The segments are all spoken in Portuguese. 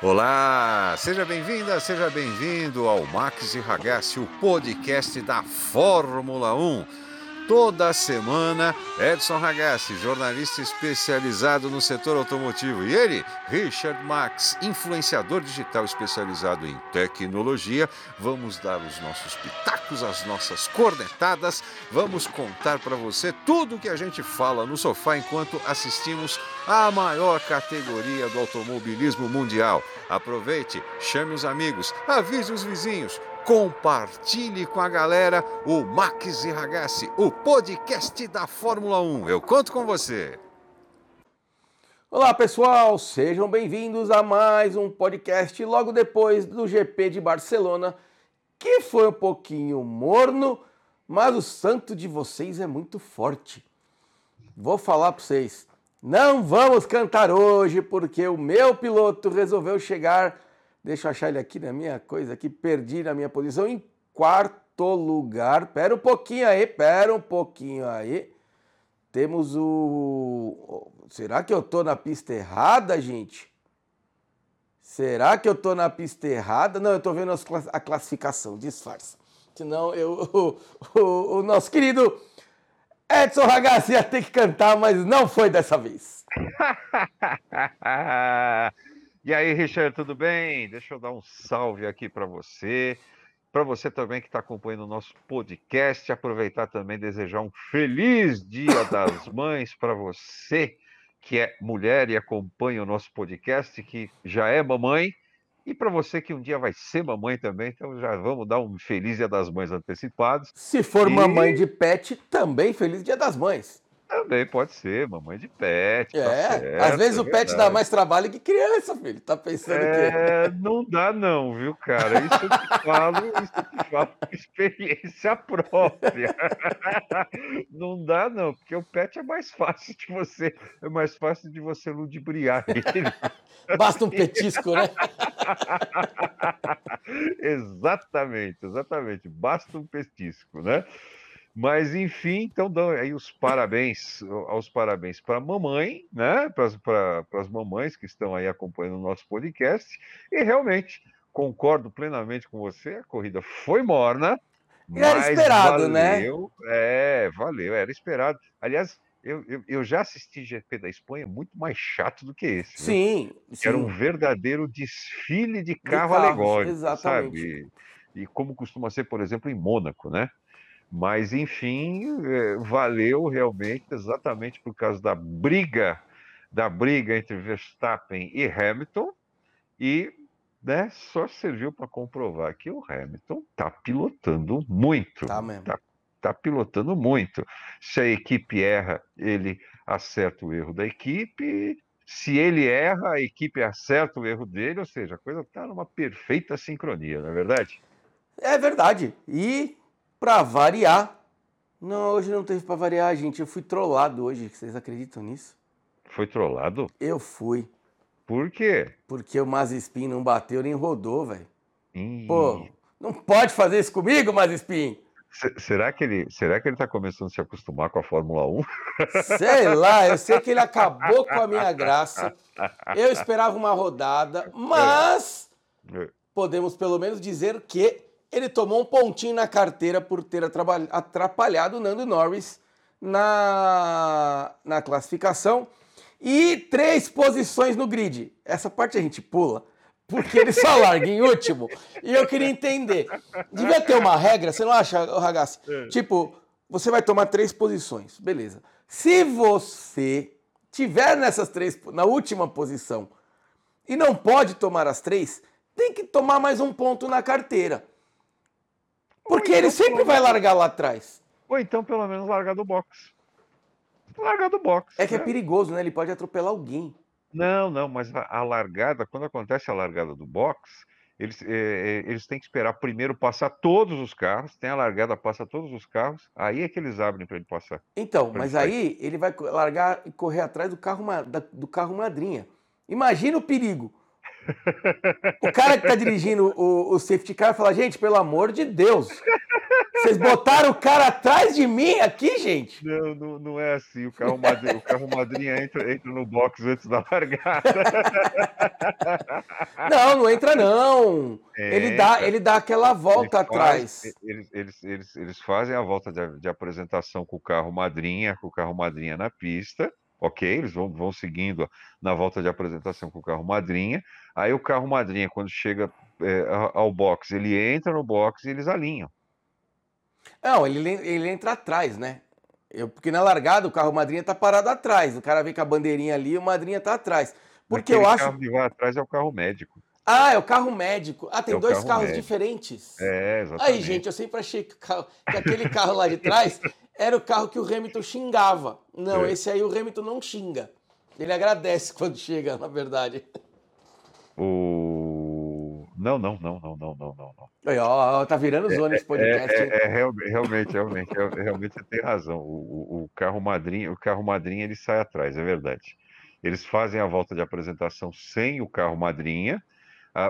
Olá, seja bem-vinda, seja bem-vindo ao Max e Ragazzi, o podcast da Fórmula 1 toda semana. Edson Ragazzi, jornalista especializado no setor automotivo. E ele, Richard Max, influenciador digital especializado em tecnologia. Vamos dar os nossos pitacos, as nossas cornetadas. Vamos contar para você tudo o que a gente fala no sofá enquanto assistimos a maior categoria do automobilismo mundial. Aproveite, chame os amigos, avise os vizinhos compartilhe com a galera o Max e Ragazzi, o podcast da Fórmula 1. Eu conto com você. Olá pessoal, sejam bem-vindos a mais um podcast logo depois do GP de Barcelona, que foi um pouquinho morno, mas o santo de vocês é muito forte. Vou falar para vocês, não vamos cantar hoje porque o meu piloto resolveu chegar Deixa eu achar ele aqui na minha coisa, aqui perdi na minha posição em quarto lugar. Pera um pouquinho aí, pera um pouquinho aí. Temos o. Será que eu tô na pista errada, gente? Será que eu tô na pista errada? Não, eu tô vendo a classificação, disfarça. Senão eu, o, o, o nosso querido Edson Ragazzi ia ter que cantar, mas não foi dessa vez. E aí, Richard, tudo bem? Deixa eu dar um salve aqui para você. Para você também que está acompanhando o nosso podcast, aproveitar também e desejar um feliz Dia das Mães para você que é mulher e acompanha o nosso podcast, que já é mamãe, e para você que um dia vai ser mamãe também, então já vamos dar um feliz Dia das Mães antecipado. Se for e... mamãe de pet, também feliz Dia das Mães. Também pode ser, mamãe de pet. Tá é, tá certo, às vezes é o pet dá mais trabalho que criança, filho. Tá pensando é, que. Não dá, não, viu, cara? Isso eu te falo, isso eu te falo por experiência própria. Não dá, não, porque o pet é mais fácil de você, é mais fácil de você ludibriar ele. Basta um petisco, né? exatamente, exatamente. Basta um petisco, né? Mas, enfim, então dão aí os parabéns, aos parabéns para a mamãe, né? Para as mamães que estão aí acompanhando o nosso podcast. E realmente, concordo plenamente com você, a corrida foi morna. Era esperado, né? valeu, né? É, valeu, era esperado. Aliás, eu, eu, eu, já assisti GP da Espanha muito mais chato do que esse. Sim, sim. Era um verdadeiro desfile de carro de alegórico, exatamente. sabe? E, e como costuma ser, por exemplo, em Mônaco, né? Mas, enfim, é, valeu realmente, exatamente por causa da briga, da briga entre Verstappen e Hamilton, e né, só serviu para comprovar que o Hamilton está pilotando muito. Tá mesmo. Tá, tá pilotando muito. Se a equipe erra, ele acerta o erro da equipe. Se ele erra, a equipe acerta o erro dele, ou seja, a coisa está numa perfeita sincronia, não é verdade? É verdade. E Pra variar. Não, hoje não teve pra variar, gente. Eu fui trollado hoje. Vocês acreditam nisso? Foi trollado? Eu fui. Por quê? Porque o Mazespin não bateu nem rodou, velho. Pô, não pode fazer isso comigo, Mazespin. Será que, ele, será que ele tá começando a se acostumar com a Fórmula 1? Sei lá, eu sei que ele acabou com a minha graça. Eu esperava uma rodada, mas é. podemos pelo menos dizer que ele tomou um pontinho na carteira por ter atrapalhado o Nando Norris na, na classificação e três posições no grid. Essa parte a gente pula, porque ele só larga em último. E eu queria entender. Devia ter uma regra, você não acha, Ragazzi? É. Tipo, você vai tomar três posições, beleza. Se você tiver nessas três, na última posição, e não pode tomar as três, tem que tomar mais um ponto na carteira. Porque então, ele sempre vai largar lá atrás. Ou então, pelo menos, largar do box. Largar do box. É que é né? perigoso, né? Ele pode atropelar alguém. Não, não, mas a, largada, quando acontece a largada do box, eles, é, é, eles têm que esperar primeiro passar todos os carros, tem a largada, passa todos os carros, aí é que eles abrem para ele passar. Então, mas aí ele vai largar e correr atrás do carro, do carro madrinha. Imagina o perigo. O cara que tá dirigindo o, o safety car fala, gente, pelo amor de Deus, vocês botaram o cara atrás de mim aqui, gente? Não, não, não é assim. O carro, madrinha, o carro madrinha entra, entra no box antes da largada. não entra, não. É, ele, dá, ele dá aquela volta eles atrás. Faz, eles, eles, eles, eles fazem a volta de, de, apresentação com o carro madrinha, com o carro madrinha na pista. Ok, eles vão, vão seguindo na volta de apresentação com o carro madrinha. Aí o carro madrinha, quando chega é, ao box, ele entra no box e eles alinham. Não, ele, ele entra atrás, né? Eu, porque na largada o carro madrinha tá parado atrás. O cara vem com a bandeirinha ali e o madrinha tá atrás. Porque Aquele eu acho. O carro que vai atrás é o carro médico. Ah, é o carro médico. Ah, tem é dois carro carros médico. diferentes. É, exatamente. Aí, gente, eu sempre achei que, carro, que aquele carro lá de trás era o carro que o Hamilton xingava. Não, é. esse aí o Hamilton não xinga. Ele agradece quando chega, na verdade. O... Não, não, não, não, não, não, não. Aí, ó, tá virando zona esse é, podcast. É, é, é, realmente, realmente, realmente você tem razão. O, o, carro madrinha, o carro madrinha ele sai atrás, é verdade. Eles fazem a volta de apresentação sem o carro madrinha.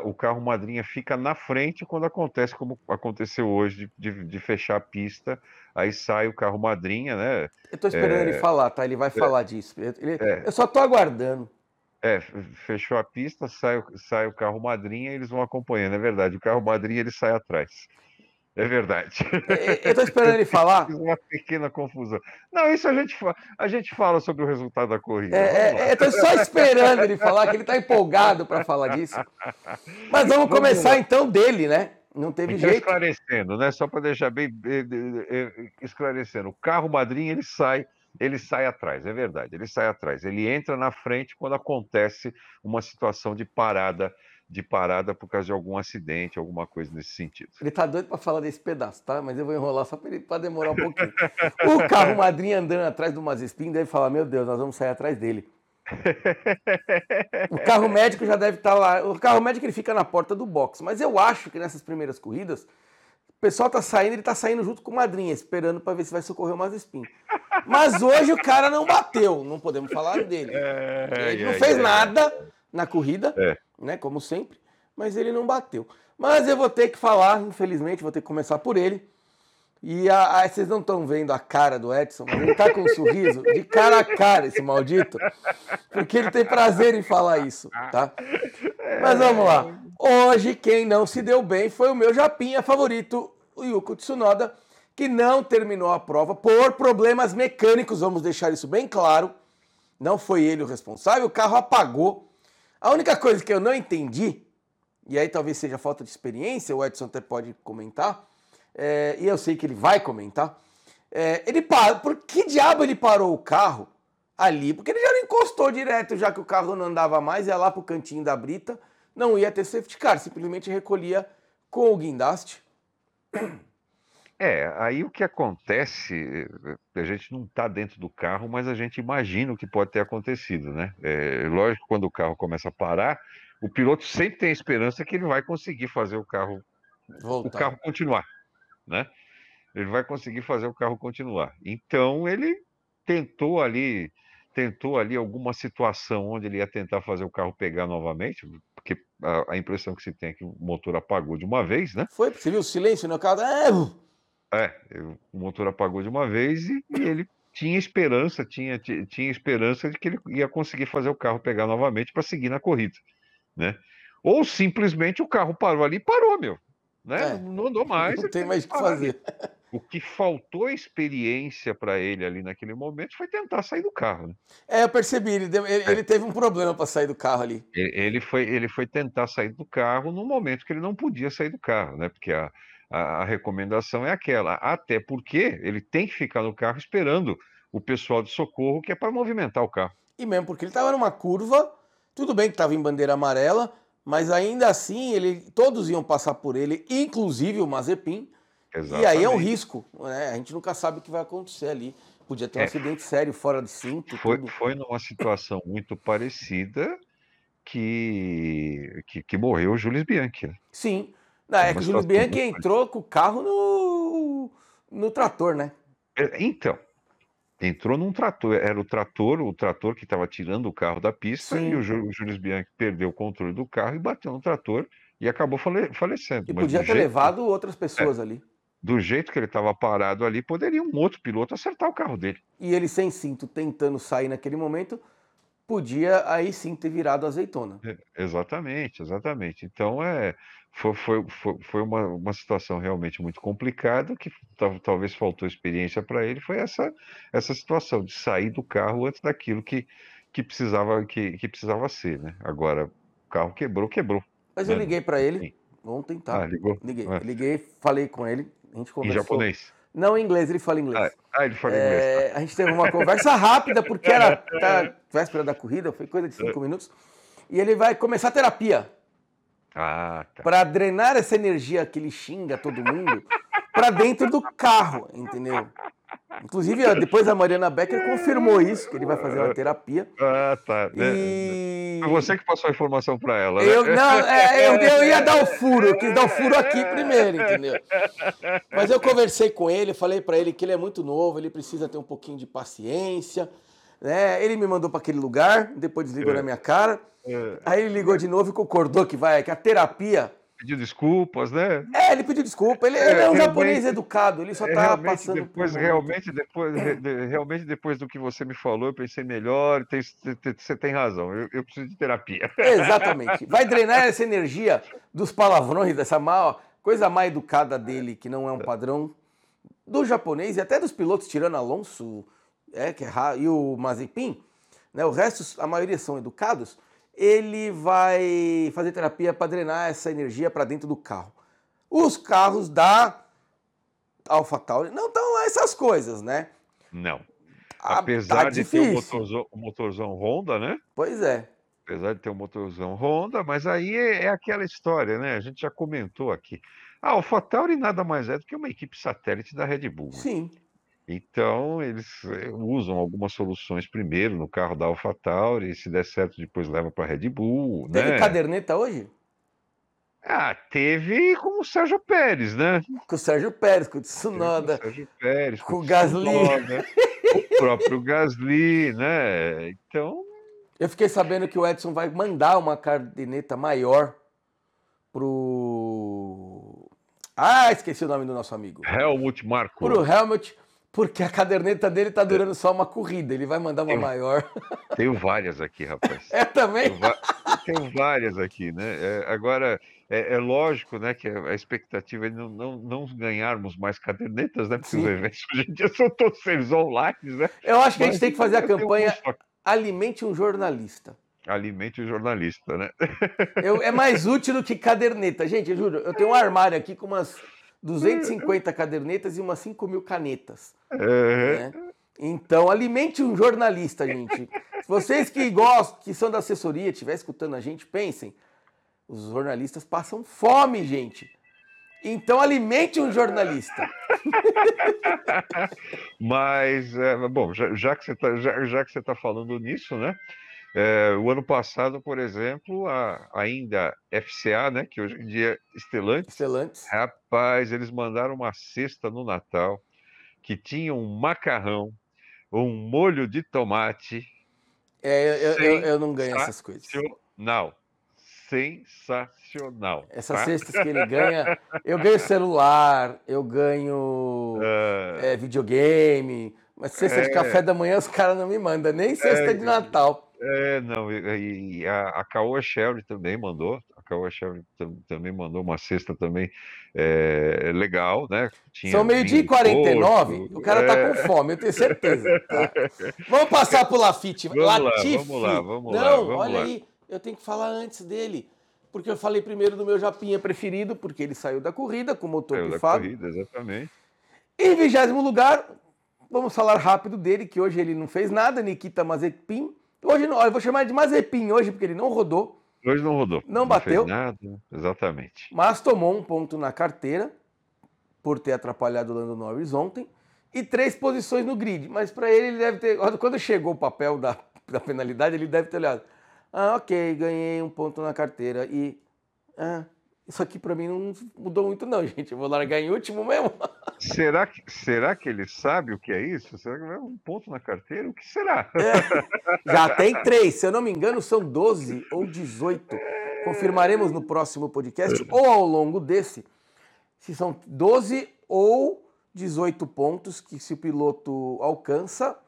O carro madrinha fica na frente quando acontece como aconteceu hoje de, de, de fechar a pista. Aí sai o carro madrinha, né? Eu tô esperando ele falar, tá? Ele vai falar disso. Ele, eu só tô aguardando. É, fechou a pista, sai, sai o carro madrinha e eles vão acompanhando, é verdade. O carro madrinha ele sai atrás. É verdade. Eu tô esperando ele falar. Uma pequena confusão. Não, isso a gente, a gente fala sobre o resultado da corrida. É, é, eu tô só esperando ele falar, que ele tá empolgado para falar disso. Mas vamos, vamos começar lá. então dele, né? Não teve então, jeito. Esclarecendo, né? Só para deixar bem esclarecendo. O carro madrinha ele sai ele sai atrás, é verdade, ele sai atrás. Ele entra na frente quando acontece uma situação de parada, de parada por causa de algum acidente, alguma coisa nesse sentido. Ele tá doido para falar desse pedaço, tá? Mas eu vou enrolar só para demorar um pouquinho. o carro madrinha andando atrás do Mazespin deve falar: Meu Deus, nós vamos sair atrás dele. o carro médico já deve estar tá lá. O carro médico ele fica na porta do box, mas eu acho que nessas primeiras corridas o pessoal tá saindo, ele tá saindo junto com o Madrinha, esperando para ver se vai socorrer o Mazespin. Mas hoje o cara não bateu, não podemos falar dele. É, ele não fez é, nada na corrida, é. né? Como sempre, mas ele não bateu. Mas eu vou ter que falar, infelizmente, vou ter que começar por ele. E a, a, vocês não estão vendo a cara do Edson, mas ele tá com um sorriso de cara a cara, esse maldito, porque ele tem prazer em falar isso, tá? Mas vamos lá. Hoje, quem não se deu bem foi o meu japinha favorito, o Yuko Tsunoda, que não terminou a prova por problemas mecânicos, vamos deixar isso bem claro. Não foi ele o responsável, o carro apagou. A única coisa que eu não entendi, e aí talvez seja falta de experiência, o Edson até pode comentar, é, e eu sei que ele vai comentar, é, ele parou, por que diabo ele parou o carro ali? Porque ele já não encostou direto, já que o carro não andava mais, ia lá pro cantinho da brita, não ia ter safety car, simplesmente recolhia com o guindaste. É, aí o que acontece, a gente não está dentro do carro, mas a gente imagina o que pode ter acontecido, né? É, lógico que quando o carro começa a parar, o piloto sempre tem a esperança que ele vai conseguir fazer o carro, Voltar. o carro continuar, né? Ele vai conseguir fazer o carro continuar. Então ele tentou ali tentou ali alguma situação onde ele ia tentar fazer o carro pegar novamente, porque a, a impressão que se tem é que o motor apagou de uma vez, né? Foi, você viu o silêncio no carro? É, é o motor apagou de uma vez e, e ele tinha esperança, tinha, tinha esperança de que ele ia conseguir fazer o carro pegar novamente para seguir na corrida, né? Ou simplesmente o carro parou ali e parou, meu. Né? É, não andou mais. Não tem mais o que fazer. O que faltou experiência para ele ali naquele momento foi tentar sair do carro. Né? É, eu percebi, ele, deu, ele, é. ele teve um problema para sair do carro ali. Ele foi, ele foi tentar sair do carro no momento que ele não podia sair do carro, né? Porque a, a, a recomendação é aquela. Até porque ele tem que ficar no carro esperando o pessoal de socorro, que é para movimentar o carro. E mesmo porque ele estava numa curva, tudo bem que estava em bandeira amarela, mas ainda assim ele, todos iam passar por ele, inclusive o Mazepin Exatamente. E aí é um risco, né? A gente nunca sabe o que vai acontecer ali. Podia ter um é. acidente sério fora de cinto. Foi, tudo. foi numa situação muito parecida que, que, que morreu o Jules Bianchi. Né? Sim. Não, é que o Jules Bianchi entrou com o carro no, no trator, né? É, então, entrou num trator, era o trator, o trator que estava tirando o carro da pista, Sim. e o, o Jules Bianchi perdeu o controle do carro e bateu no trator e acabou fale, falecendo. E podia ter jeito... levado outras pessoas é. ali do jeito que ele estava parado ali, poderia um outro piloto acertar o carro dele. E ele sem cinto, tentando sair naquele momento, podia aí sim ter virado azeitona. É, exatamente, exatamente. Então é, foi, foi, foi, foi uma, uma situação realmente muito complicada, que tal- talvez faltou experiência para ele, foi essa, essa situação de sair do carro antes daquilo que, que precisava que, que precisava ser, né? Agora, o carro quebrou, quebrou. Mas eu né? liguei para ele Sim. ontem, Ah, tá? ligou? Liguei, Ah, liguei, falei com ele, a gente em conversou. japonês. Não em inglês, ele fala inglês. Ah, ah, ele fala inglês. tá. É, a gente teve uma conversa rápida, porque era tá, véspera da corrida, foi coisa de É. cinco minutos. E ele vai começar a terapia Ah, tá. para drenar essa energia que ele xinga todo mundo para dentro do carro, entendeu? Inclusive, depois a Mariana Becker confirmou isso, que ele vai fazer uma terapia. Ah, tá. né? E. Foi você que passou a informação para ela, né? Eu, não, é, eu, eu ia dar o furo, eu quis dar o furo aqui primeiro, entendeu? Mas eu conversei com ele, falei pra ele que ele é muito novo, ele precisa ter um pouquinho de paciência, né? Ele me mandou pra aquele lugar, depois desligou É. na minha cara. É, Aí ele ligou de novo e concordou que vai, que a terapia. Pediu desculpas, né? É, ele pediu desculpa, ele, ele é um japonês educado, ele só É, tá realmente, passando por depois, momento. realmente, depois, de- realmente, depois do que você me falou, eu pensei melhor, tem- te- te- você tem razão, eu, eu preciso de terapia. Exatamente. Vai drenar essa energia dos palavrões, dessa mal, coisa mal educada dele, que não é um padrão do japonês e até dos pilotos, tirando Alonso é, que é, e o Mazepin, né, o resto, a maioria são educados, ele vai fazer terapia para drenar essa energia para dentro do carro. Os carros da AlphaTauri não estão essas coisas, né? Não. Ah, Apesar tá de ter um motorzão, um motorzão Honda, né? Pois é. Apesar de ter um motorzão Honda, mas aí é, é aquela história, né? A gente já comentou aqui. A AlphaTauri nada mais é do que uma equipe satélite da Red Bull. né? Então, eles eh, usam algumas soluções primeiro no carro da AlphaTauri, se der certo, depois leva para a Red Bull, Teve né? caderneta hoje? Ah, teve com o Sérgio Pérez, né? Com o Sérgio Pérez, com o Teve com o Tsunoda. Sérgio Pérez, com o o Gasly. Tsunoda, o próprio Gasly, né? Então, Eu fiquei sabendo que o Edson vai mandar uma caderneta maior pro. Ah, esqueci o nome do nosso amigo. Helmut Marko. Pro Helmut, porque a caderneta dele tá durando só uma corrida. Ele vai mandar uma Eu- maior. Tenho várias aqui, rapaz. É também? Tenho, tenho várias aqui, né? É, agora, é, é lógico, né, que a expectativa é não, não, não ganharmos mais cadernetas, né? Porque Sim. os eventos hoje em dia são todos eles online, né? Eu acho que a gente Mas tem que fazer a tenho campanha um. Alimente um jornalista. Alimente o jornalista, né? Eu- é mais útil do que caderneta. Gente, eu juro, eu tenho um armário aqui com umas 250 cadernetas e umas 5 mil canetas. É, né? Então, alimente um jornalista, gente. Vocês que gostam, que são da assessoria, estiver escutando a gente, pensem. Os jornalistas passam fome, gente. Então, alimente um jornalista. Mas, é, bom, já, já que você está já, já que você tá falando nisso, né? É, o ano passado, por exemplo, a, ainda FCA, né? Que hoje em dia é Stellantis, Excelentes. Rapaz, eles mandaram uma cesta no Natal que tinha um macarrão, um molho de tomate. É, eu, eu- eu não ganho essas coisas. Sensacional. Sensacional. Essas tá? cestas que ele ganha, eu ganho celular, eu ganho Ah, é, videogame, mas cesta de É. café da manhã os caras não me mandam, nem cesta de Natal. É, não, e, e a, a Caoa também mandou. A Caoa tam- também mandou uma cesta também é, legal, né? Tinha São meio-dia e vinho de 49, porco, o cara tá é. com fome, eu tenho certeza. tá? Vamos passar pro Lafite. Vamos lá, Latifi. vamos lá, vamos lá, Não, olha lá. aí, eu tenho que falar antes dele. Porque eu falei primeiro do meu Japinha preferido, porque ele saiu da corrida com o motor Saiu da pifado. corrida, exatamente. Em vigésimo lugar, vamos falar rápido dele, que hoje ele não fez nada, Nikita Mazepin. Hoje não, olha, eu vou chamar de Mazepin hoje, porque ele não rodou, Hoje não rodou. Não fez bateu? nada, exatamente. mas tomou um ponto na carteira, por ter atrapalhado o Lando Norris ontem, e três posições no grid. Mas para ele, ele deve ter. Quando chegou o papel da, da penalidade, ele deve ter olhado. Ah, ok, ganhei um ponto na carteira e. Ah, isso aqui para mim não mudou muito, não, gente. Eu vou largar em último mesmo. Será que, será que ele sabe o que é isso? Será que é um ponto na carteira? O que será? Já tem três, se eu não me engano, são 12 ou 18. Confirmaremos no próximo podcast ou ao longo desse se são 12 ou 18 pontos que se o piloto alcança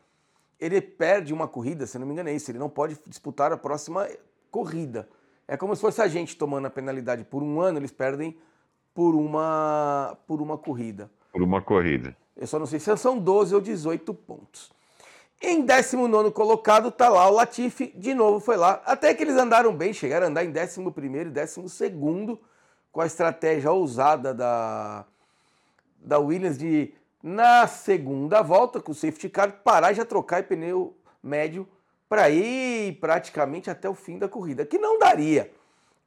ele perde uma corrida, se não me engano é isso, ele não pode disputar a próxima corrida. É como se fosse a gente tomando a penalidade por um ano, eles perdem por uma, por uma corrida. Por uma corrida. Eu só não sei se são 12 ou 18 pontos. Em 19 colocado tá lá o Latifi, de novo foi lá. Até que eles andaram bem, chegaram a andar em 11 e 12 com a estratégia ousada da, da Williams de, na segunda volta, com o safety car, parar e já trocar pneu médio para ir praticamente até o fim da corrida, que não daria.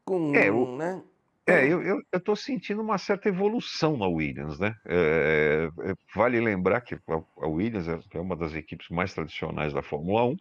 Com, é, o, né? É, eu, eu, eu tô sentindo uma certa evolução na Williams, né? É, é, é vale lembrar que a Williams é, é uma das equipes mais tradicionais da Fórmula 1,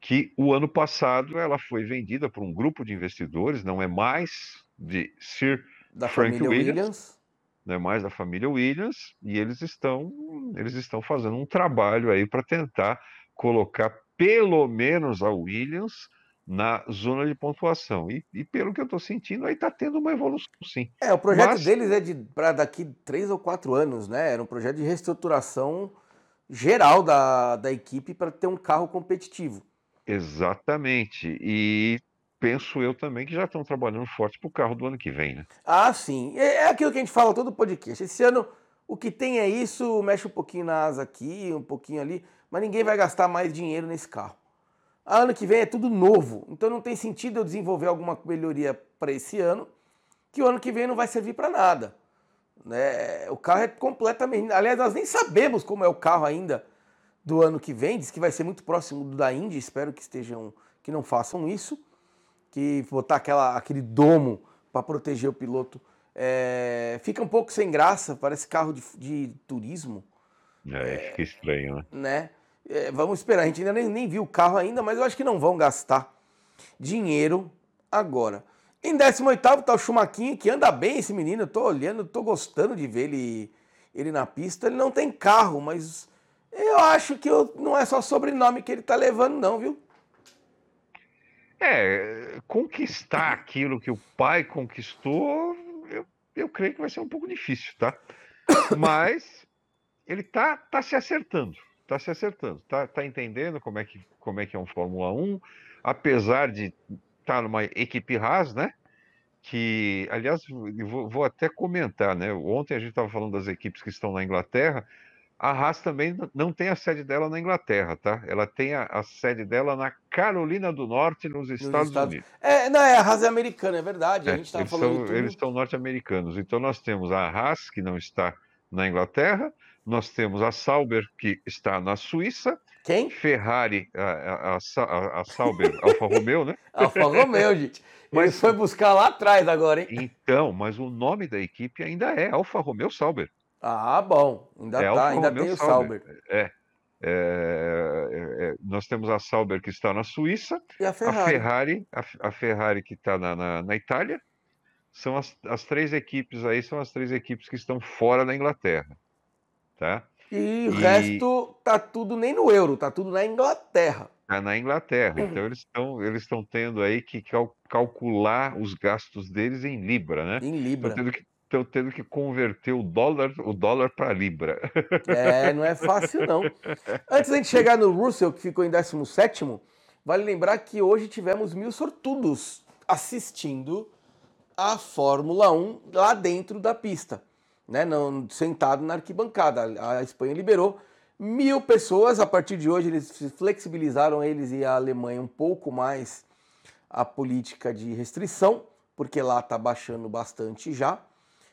que o ano passado ela foi vendida por um grupo de investidores, não é mais de Sir da Frank Williams, Williams, não é mais da família Williams, e eles estão eles estão fazendo um trabalho aí para tentar colocar pelo menos a Williams na zona de pontuação. E, e pelo que eu estou sentindo, aí está tendo uma evolução, sim. É, o projeto Mas... deles é para daqui três ou quatro anos, né? Era um projeto de reestruturação geral da, da equipe para ter um carro competitivo. Exatamente. E penso eu também que já estão trabalhando forte para o carro do ano que vem, né? Ah, sim. É, é aquilo que a gente fala todo podcast. Esse ano o que tem é isso, mexe um pouquinho na asa aqui, um pouquinho ali, mas ninguém vai gastar mais dinheiro nesse carro. Ano que vem é tudo novo, então não tem sentido eu desenvolver alguma melhoria para esse ano, que o ano que vem não vai servir para nada. Né? O carro é completamente. Aliás, nós nem sabemos como é o carro ainda do ano que vem, diz que vai ser muito próximo do da Indy, espero que estejam, que não façam isso, que botar aquela, aquele domo para proteger o piloto. É, fica um pouco sem graça, parece carro de, de turismo. É, fica estranho, né? né? É, vamos esperar, a gente ainda nem, nem viu o carro ainda, mas eu acho que não vão gastar dinheiro agora. Em 18 tá o Chumaquinho, que anda bem esse menino, eu tô olhando, tô gostando de ver ele, ele na pista. Ele não tem carro, mas eu acho que eu, não é só sobrenome que ele tá levando, não, viu? É, conquistar aquilo que o pai conquistou, eu, eu creio que vai ser um pouco difícil, tá? Mas ele tá, tá se acertando está se acertando, está tá entendendo como é, que, como é que é um Fórmula 1, apesar de estar tá numa equipe Haas, né? Que, aliás, vou, vou até comentar, né? Ontem a gente estava falando das equipes que estão na Inglaterra. A Haas também não tem a sede dela na Inglaterra, tá? Ela tem a, a sede dela na Carolina do Norte, nos Estados, Estados... Unidos. É, não, é, a Haas é americana, é verdade. É, a gente estava falando. São. Eles são norte-americanos. Então nós temos a Haas, que não está na Inglaterra, nós temos a Sauber, que está na Suíça. Quem? Ferrari, a, a, a, a Sauber, Alfa Romeo, né? Alfa Romeo, gente. Mas Ele foi buscar lá atrás agora, hein? Então, mas o nome da equipe ainda é Alfa Romeo Sauber. Ah, bom. Ainda, é tá, ainda tem o Sauber. É. É, é, é, nós temos a Sauber que está na Suíça, e a Ferrari, a Ferrari, a Ferrari que está na, na, na, Itália. São as, as três equipes aí, são as três equipes que estão fora da Inglaterra tá? E o resto tá tudo nem no euro, tá tudo na Inglaterra. Tá na Inglaterra. Então eles estão eles estão tendo aí que cal calcular os gastos deles em libra, né? Em libra. Estão tendo que, estão tendo que converter o dólar o dólar para libra. É, não é fácil não. Antes da gente chegar no Russell, que ficou em 17 vale lembrar que hoje tivemos mil sortudos assistindo a Fórmula 1 lá dentro da pista né, não, sentado na arquibancada. A, Espanha liberou mil pessoas. A partir de hoje, eles flexibilizaram eles e a Alemanha um pouco mais a política de restrição, porque lá está baixando bastante já.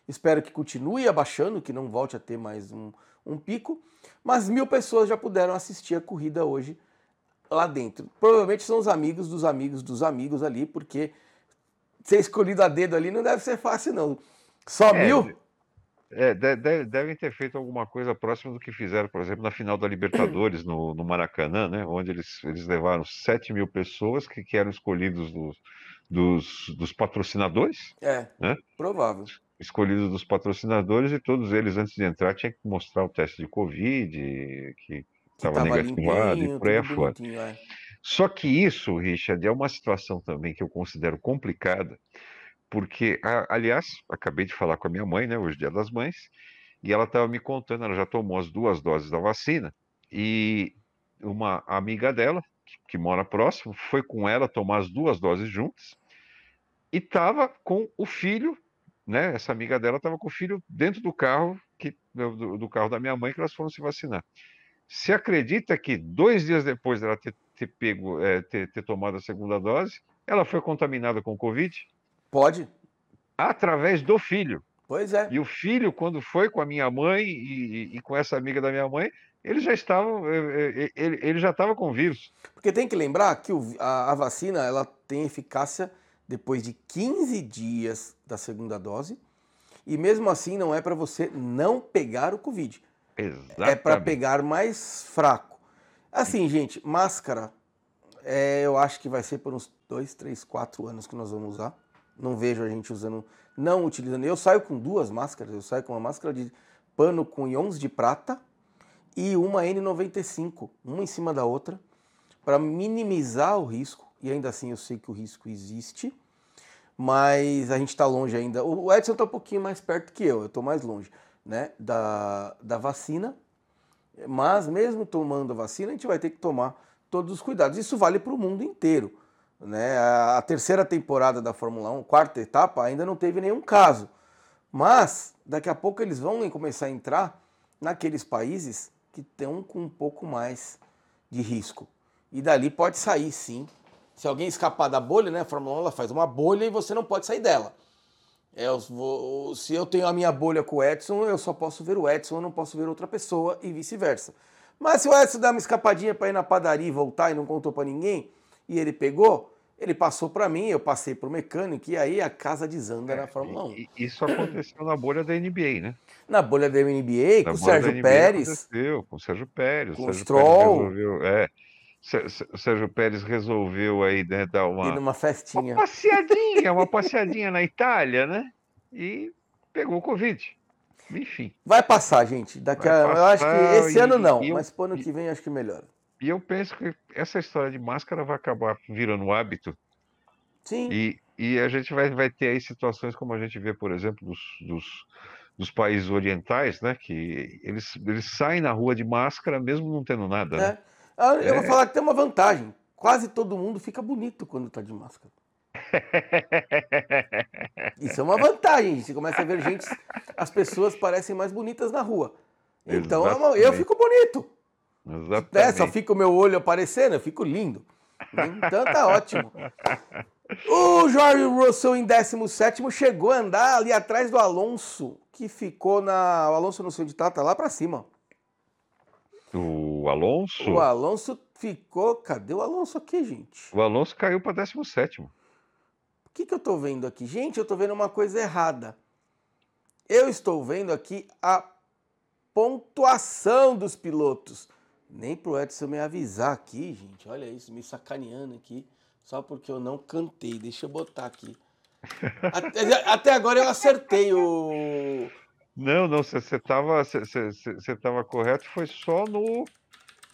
Espero que continue abaixando, que não volte a ter mais um, um pico. Mas mil pessoas já puderam assistir a corrida hoje lá dentro. Provavelmente são os amigos dos amigos dos amigos ali, porque ser escolhido a dedo ali não deve ser fácil, não. Só é, mil? É, de, de, devem ter feito alguma coisa próxima do que fizeram, por exemplo, na final da Libertadores, no, no Maracanã, né? Onde eles, eles levaram 7 mil pessoas que, que eram escolhidos dos, dos, dos patrocinadores. É, né? provável. Escolhidos dos patrocinadores e todos eles, antes de entrar, tinham que mostrar o teste de Covid, que estava negativado e por aí afora. É. Só que isso, Richard, é uma situação também que eu considero complicada, porque, aliás, acabei de falar com a minha mãe, né, hoje é dia das mães, e ela estava me contando, ela já tomou as duas doses da vacina, e uma amiga dela, que, mora próximo, foi com ela tomar as duas doses juntas e estava com o filho, né? Essa amiga dela estava com o filho dentro do carro que, do, do, carro da minha mãe que elas foram se vacinar. Se acredita que dois dias depois dela ter, ter pego, é, ter, ter tomado a segunda dose, ela foi contaminada com Covid? Pode. Através do filho. Pois é. E o filho, quando foi com a minha mãe e, e, com essa amiga da minha mãe, ele já estava, ele, ele já estava com vírus. Porque tem que lembrar que o, a, a, vacina ela tem eficácia depois de 15 dias da segunda dose e mesmo assim não é para você não pegar o Covid. Exatamente. É para pegar mais fraco. Assim, gente, máscara, é, eu acho que vai ser por uns 2, 3, 4 anos que nós vamos usar. Não vejo a gente usando, não utilizando. Eu saio com duas máscaras, eu saio com uma máscara de pano com íons de prata e uma N95, uma em cima da outra, para minimizar o risco. E ainda assim eu sei que o risco existe, mas a gente está longe ainda. O Edson está um pouquinho mais perto que eu, eu estou mais longe né, da, da vacina. Mas mesmo tomando a vacina, a gente vai ter que tomar todos os cuidados. Isso vale para o mundo inteiro. Né? A terceira temporada da Fórmula 1, quarta etapa, ainda não teve nenhum caso. Mas daqui a pouco eles vão começar a entrar naqueles países que estão com um pouco mais de risco. E dali pode sair sim. Se alguém escapar da bolha, né? A Fórmula 1 ela faz uma bolha e você não pode sair dela. É, eu vou, se eu tenho a minha bolha com o Edson, eu só posso ver o Edson, eu não posso ver outra pessoa e vice-versa. Mas se o Edson dá uma escapadinha para ir na padaria e voltar e não contou para ninguém, e ele pegou, ele passou para mim, eu passei para o mecânico, e aí a casa desanda é, na Fórmula 1. Isso aconteceu na bolha da NBA, né? Na bolha da NBA, na com o Sérgio Pérez. Aconteceu, com o Sérgio Pérez. Com o Stroll. Resolveu, é, o Sérgio Pérez resolveu aí né, dar uma, Ir numa festinha. uma passeadinha, uma passeadinha na Itália, né? E pegou o Covid. Enfim. Vai passar, gente. Daqui a, passar, eu acho que esse e, ano não, mas pro ano que vem acho que melhora. E eu penso que essa história de máscara vai acabar virando um hábito. Sim. E, e a gente vai, vai ter aí situações como a gente vê, por exemplo, dos, dos, dos países orientais, né? Que eles, eles saem na rua de máscara mesmo não tendo nada. Né? É. Né? Eu vou é. falar que tem uma vantagem. Quase todo mundo fica bonito quando tá de máscara. Isso é uma vantagem. Você começa a ver gente, as pessoas parecem mais bonitas na rua. Então Exatamente. eu fico bonito. Exatamente. É, só fica o meu olho aparecendo, eu fico lindo. Então tá ótimo. O George Russell em 17 chegou a andar ali atrás do Alonso, que ficou na. O Alonso não sei onde tá, tá lá pra cima. O Alonso? O Alonso ficou. Cadê o Alonso aqui, gente? O Alonso caiu para 17. O que, que eu tô vendo aqui? Gente, eu tô vendo uma coisa errada. Eu estou vendo aqui a pontuação dos pilotos. Nem pro Edson me avisar aqui, gente. Olha isso, me sacaneando aqui. Só porque eu não cantei. Deixa eu botar aqui. Até, até agora eu acertei o. Não, não, você estava você tava correto, foi só no.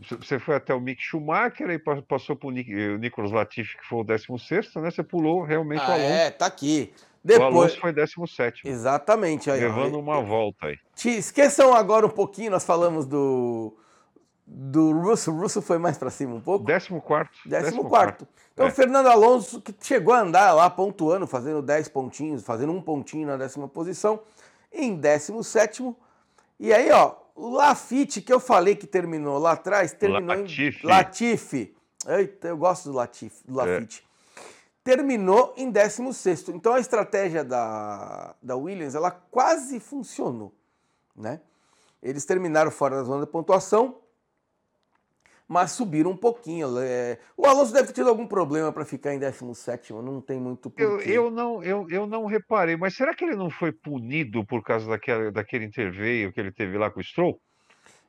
Você foi até o Mick Schumacher, aí passou para o Nicolas Latifi, que foi o 16, né? Você pulou realmente ah, o Alonso. É, tá aqui. Depois... O Alonso foi 17. Exatamente. Aí, levando ó, uma volta aí. Te esqueçam agora um pouquinho, nós falamos do, do Russo. O Russo foi mais para cima um pouco? 14. 14. Então, é. Fernando Alonso, que chegou a andar lá pontuando, fazendo 10 pontinhos, fazendo um pontinho na décima posição, em 17. E aí, ó, o Lafitte, que eu falei que terminou lá atrás, terminou Latifi. em. Latifi. Eita, eu gosto do, Latifi, do Lafitte. É. Terminou em 16. Então a estratégia da, da Williams ela quase funcionou. Né? Eles terminaram fora da zona de pontuação, mas subiram um pouquinho. É... O Alonso deve ter tido algum problema para ficar em 17, não tem muito porquê. Eu, eu, não, eu, eu não reparei, mas será que ele não foi punido por causa daquele, daquele interveio que ele teve lá com o Stroll?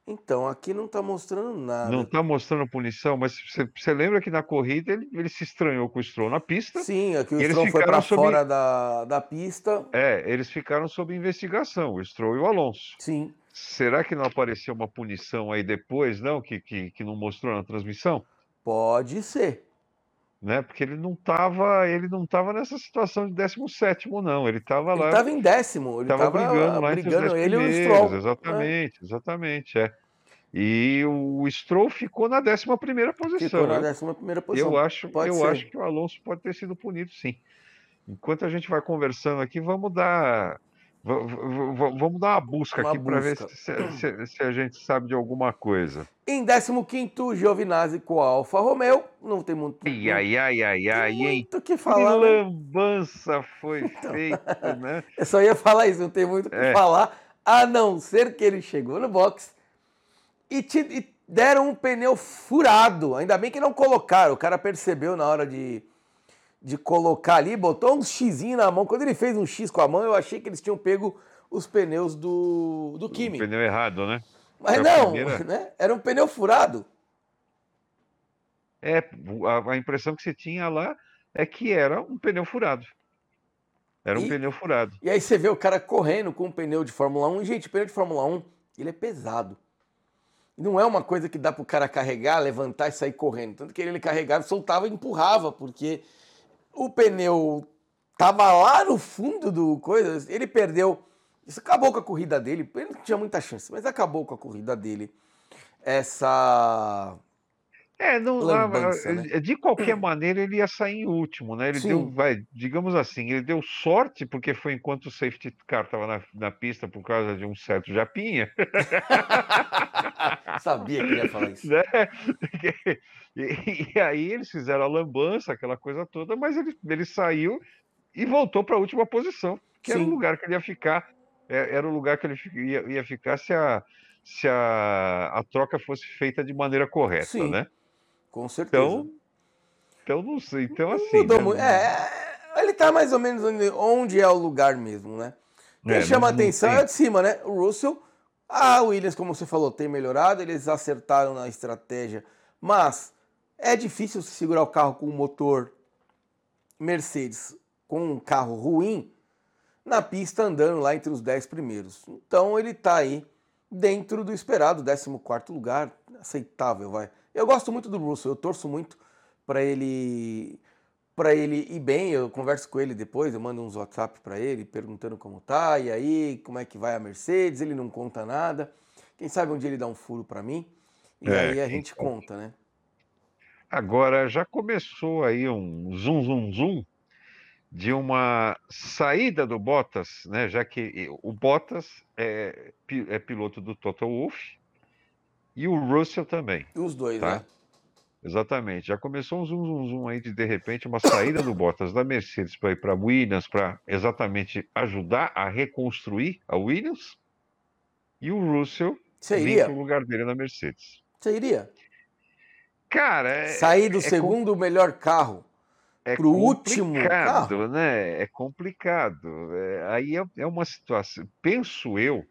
Então, aqui não está mostrando nada. Não está mostrando punição, mas você lembra que na corrida ele, ele, se estranhou com o Stroll na pista. Sim, aqui o Stroll foi para sob... fora da, da pista. É, eles ficaram sob investigação, o Stroll e o Alonso. Sim. Será que não apareceu uma punição aí depois, não? Que, que, que não mostrou na transmissão? Pode ser. Né? Porque ele não estava ele não tava nessa situação de 17 não, ele estava lá. Ele estava em décimo, ele estava brigando lá brigando entre os ele e o Stroll. Exatamente, é. exatamente, é. E o Stroll ficou na 11 posição. Ficou na né? 11 posição. Eu, acho, eu acho que o Alonso pode ter sido punido, sim. Enquanto a gente vai conversando aqui, vamos dar Vamos dar uma busca uma aqui para ver se, se, se, a gente sabe de alguma coisa. Em 15, Giovinazzi com a Alfa Romeo. Não tem muito. Ai, ai, ai, ai, ai. Muito que falar. Que né? lambança foi então, feita, né? Eu só ia falar isso, não tem muito o que é. falar, a não ser que ele chegou no box e, te, e deram um pneu furado. Ainda bem que não colocaram. O cara percebeu na hora de de colocar ali, botou um xizinho na mão. Quando ele fez um X com a mão, eu achei que eles tinham pego os pneus do, do Kimi. O pneu errado, né? Mas Era não, né? Era um pneu furado. É, a, a, impressão que você tinha lá é que era um pneu furado. Era um e, pneu furado. E aí você vê o cara correndo com um pneu de Fórmula 1. E, gente, o pneu de Fórmula 1, ele é pesado. Não é uma coisa que dá para o cara carregar, levantar e sair correndo. Tanto que ele carregava, soltava e empurrava, porque o pneu tava lá no fundo do coisa, ele perdeu. Isso acabou com a corrida dele. Ele não tinha muita chance, mas acabou com a corrida dele. Essa. É, não, lambança, né? de qualquer maneira ele ia sair em último, né? Ele Sim. deu, vai, digamos assim, ele deu sorte porque foi enquanto o safety car estava na, na pista por causa de um certo japinha. Sabia que ia falar isso. Né? E, e, aí eles fizeram a lambança, aquela coisa toda, mas ele, ele saiu e voltou para a última posição, que Sim. era o lugar que ele ia ficar. É, era o lugar que ele ia, ia ficar se a, se a, a troca fosse feita de maneira correta, Sim, né? Com certeza. Então, então não sei. Então, assim. Mudou né? É, ele está mais ou menos onde é o lugar mesmo, né? Quem é, chama atenção é de cima, né? O Russell. A Williams, como você falou, tem melhorado, eles acertaram na estratégia, mas é difícil segurar o carro com um motor Mercedes com um carro ruim na pista andando lá entre os 10 primeiros. Então ele está aí dentro do esperado, 14 lugar, aceitável, vai. Eu gosto muito do Russell, eu torço muito para ele para ele ir bem, eu converso com ele depois, eu mando uns WhatsApp para ele perguntando como tá, e aí, como é que vai a Mercedes, ele não conta nada. Quem sabe um dia ele dá um furo para mim, e é, aí a gente então. conta, né? Agora, já começou aí um zum, zum, zum de uma saída do Bottas, né? Já que o Bottas é, é piloto do Toto Wolff e o Russell também. Os dois, tá? né? Exatamente. Já começou um zum, zum, zum aí de, de repente, uma saída do Bottas da Mercedes para ir para a Williams, para exatamente ajudar a reconstruir a Williams. E o Russell para o lugar dele na Mercedes. Você iria? Cara, é, sair do é segundo com... melhor carro é para o último carro, né? É complicado. É, aí é, é uma situação, penso eu,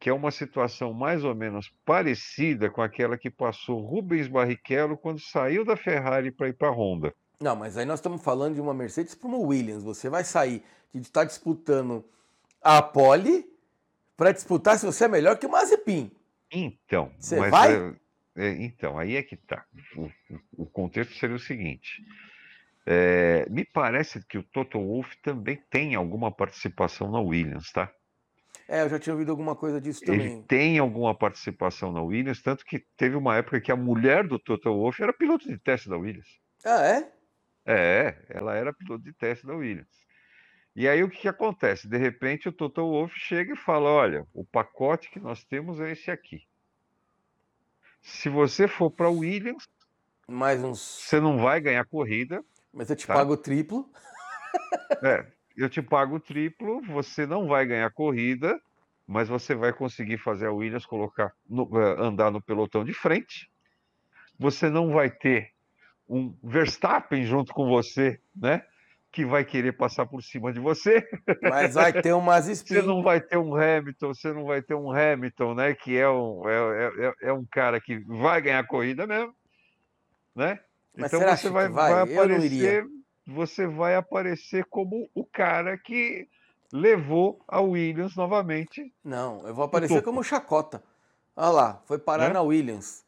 que é uma situação mais ou menos parecida com aquela que passou Rubens Barrichello quando saiu da Ferrari para ir para a Honda. Não, mas aí nós estamos falando de uma Mercedes para uma Williams. Você vai sair de estar disputando a pole para disputar se você é melhor que o Mazepin. Então, você vai? É, então, aí é que tá. O, o contexto seria o seguinte. É, me parece que o Toto Wolff também tem alguma participação na Williams, tá? É, eu já tinha ouvido alguma coisa disso também. Ele tem alguma participação na Williams, tanto que teve uma época que a mulher do Toto Wolff era piloto de teste da Williams. Ah, é? É, ela era piloto de teste da Williams. E aí o que, que acontece? De repente o Toto Wolff chega e fala: olha, o pacote que nós temos é esse aqui. Se você for para Williams, mais uns. Você não vai ganhar corrida. Mas eu te tá? pago o triplo. É, eu te pago o triplo, você não vai ganhar corrida, mas você vai conseguir fazer a Williams colocar no, eh, andar no pelotão de frente. Você não vai ter um Verstappen junto com você, né? Que vai querer passar por cima de você. Mas vai ter umas Você não vai ter um Hamilton, você não vai ter um Hamilton, né? Que é um, é, é, é um cara que vai ganhar corrida mesmo, né? Mas então você vai, vai? vai aparecer, você vai aparecer como o cara que levou a Williams novamente. Não, eu vou aparecer como chacota. Olha lá, foi parar né? na Williams.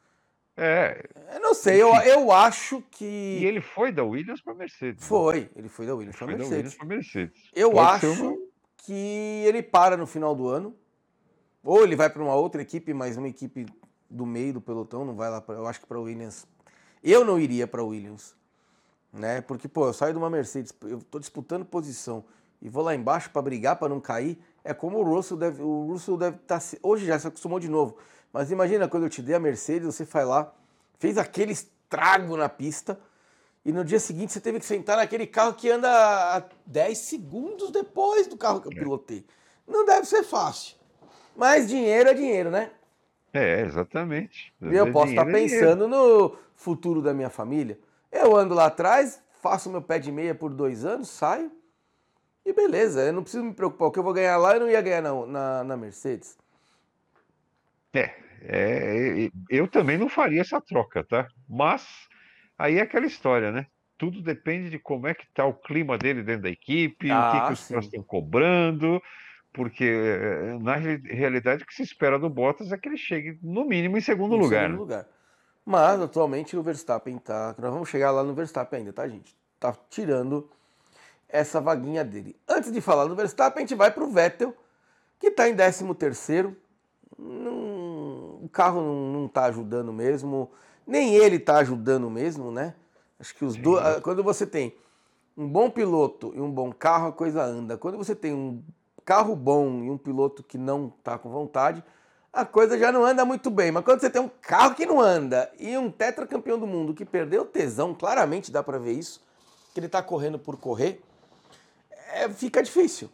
É. Eu não sei, eu, eu acho que. E ele foi da Williams para Mercedes. Né? Foi, ele foi da Williams para Mercedes. Mercedes. Eu Pode acho uma... que ele para no final do ano. Ou ele vai para uma outra equipe, mas uma equipe do meio do pelotão, não vai lá para, eu acho que para Williams. Eu não iria para Williams, né? Porque pô, eu saio de uma Mercedes, eu tô disputando posição e vou lá embaixo para brigar para não cair. É como o Russell deve, o Russell deve estar tá, hoje já se acostumou de novo. Mas imagina quando eu te dei a Mercedes, você foi lá, fez aquele estrago na pista e no dia seguinte você teve que sentar naquele carro que anda 10 segundos depois do carro que eu é. pilotei. Não deve ser fácil. Mas dinheiro é dinheiro, né? É, exatamente. E eu posso estar é pensando no futuro da minha família. Eu ando lá atrás, faço meu pé de meia por dois anos, saio e beleza. Eu não preciso me preocupar. O que eu vou ganhar lá eu não ia ganhar na, na, na Mercedes. É, é, eu também não faria essa troca, tá? Mas Aí é aquela história, né? Tudo depende de como é que está o clima dele dentro da equipe, ah, o que, que ah, os caras estão cobrando, porque eh, na realidade o que se espera do Bottas é que ele chegue no mínimo em segundo em lugar. Segundo lugar. Mas atualmente o Verstappen tá. Nós vamos chegar lá no Verstappen ainda, tá, gente? Tá tirando essa vaguinha dele. Antes de falar do Verstappen, a gente vai para o Vettel, que está em 13 terceiro. o carro não, não tá ajudando mesmo nem ele está ajudando mesmo, né? Acho que os dois. Ah, quando você tem um bom piloto e um bom carro, a coisa anda. Quando você tem um carro bom e um piloto que não está com vontade, a coisa já não anda muito bem. Mas quando você tem um carro que não anda e um tetracampeão do mundo que perdeu tesão, claramente dá para ver isso, que ele está correndo por correr, é, fica difícil.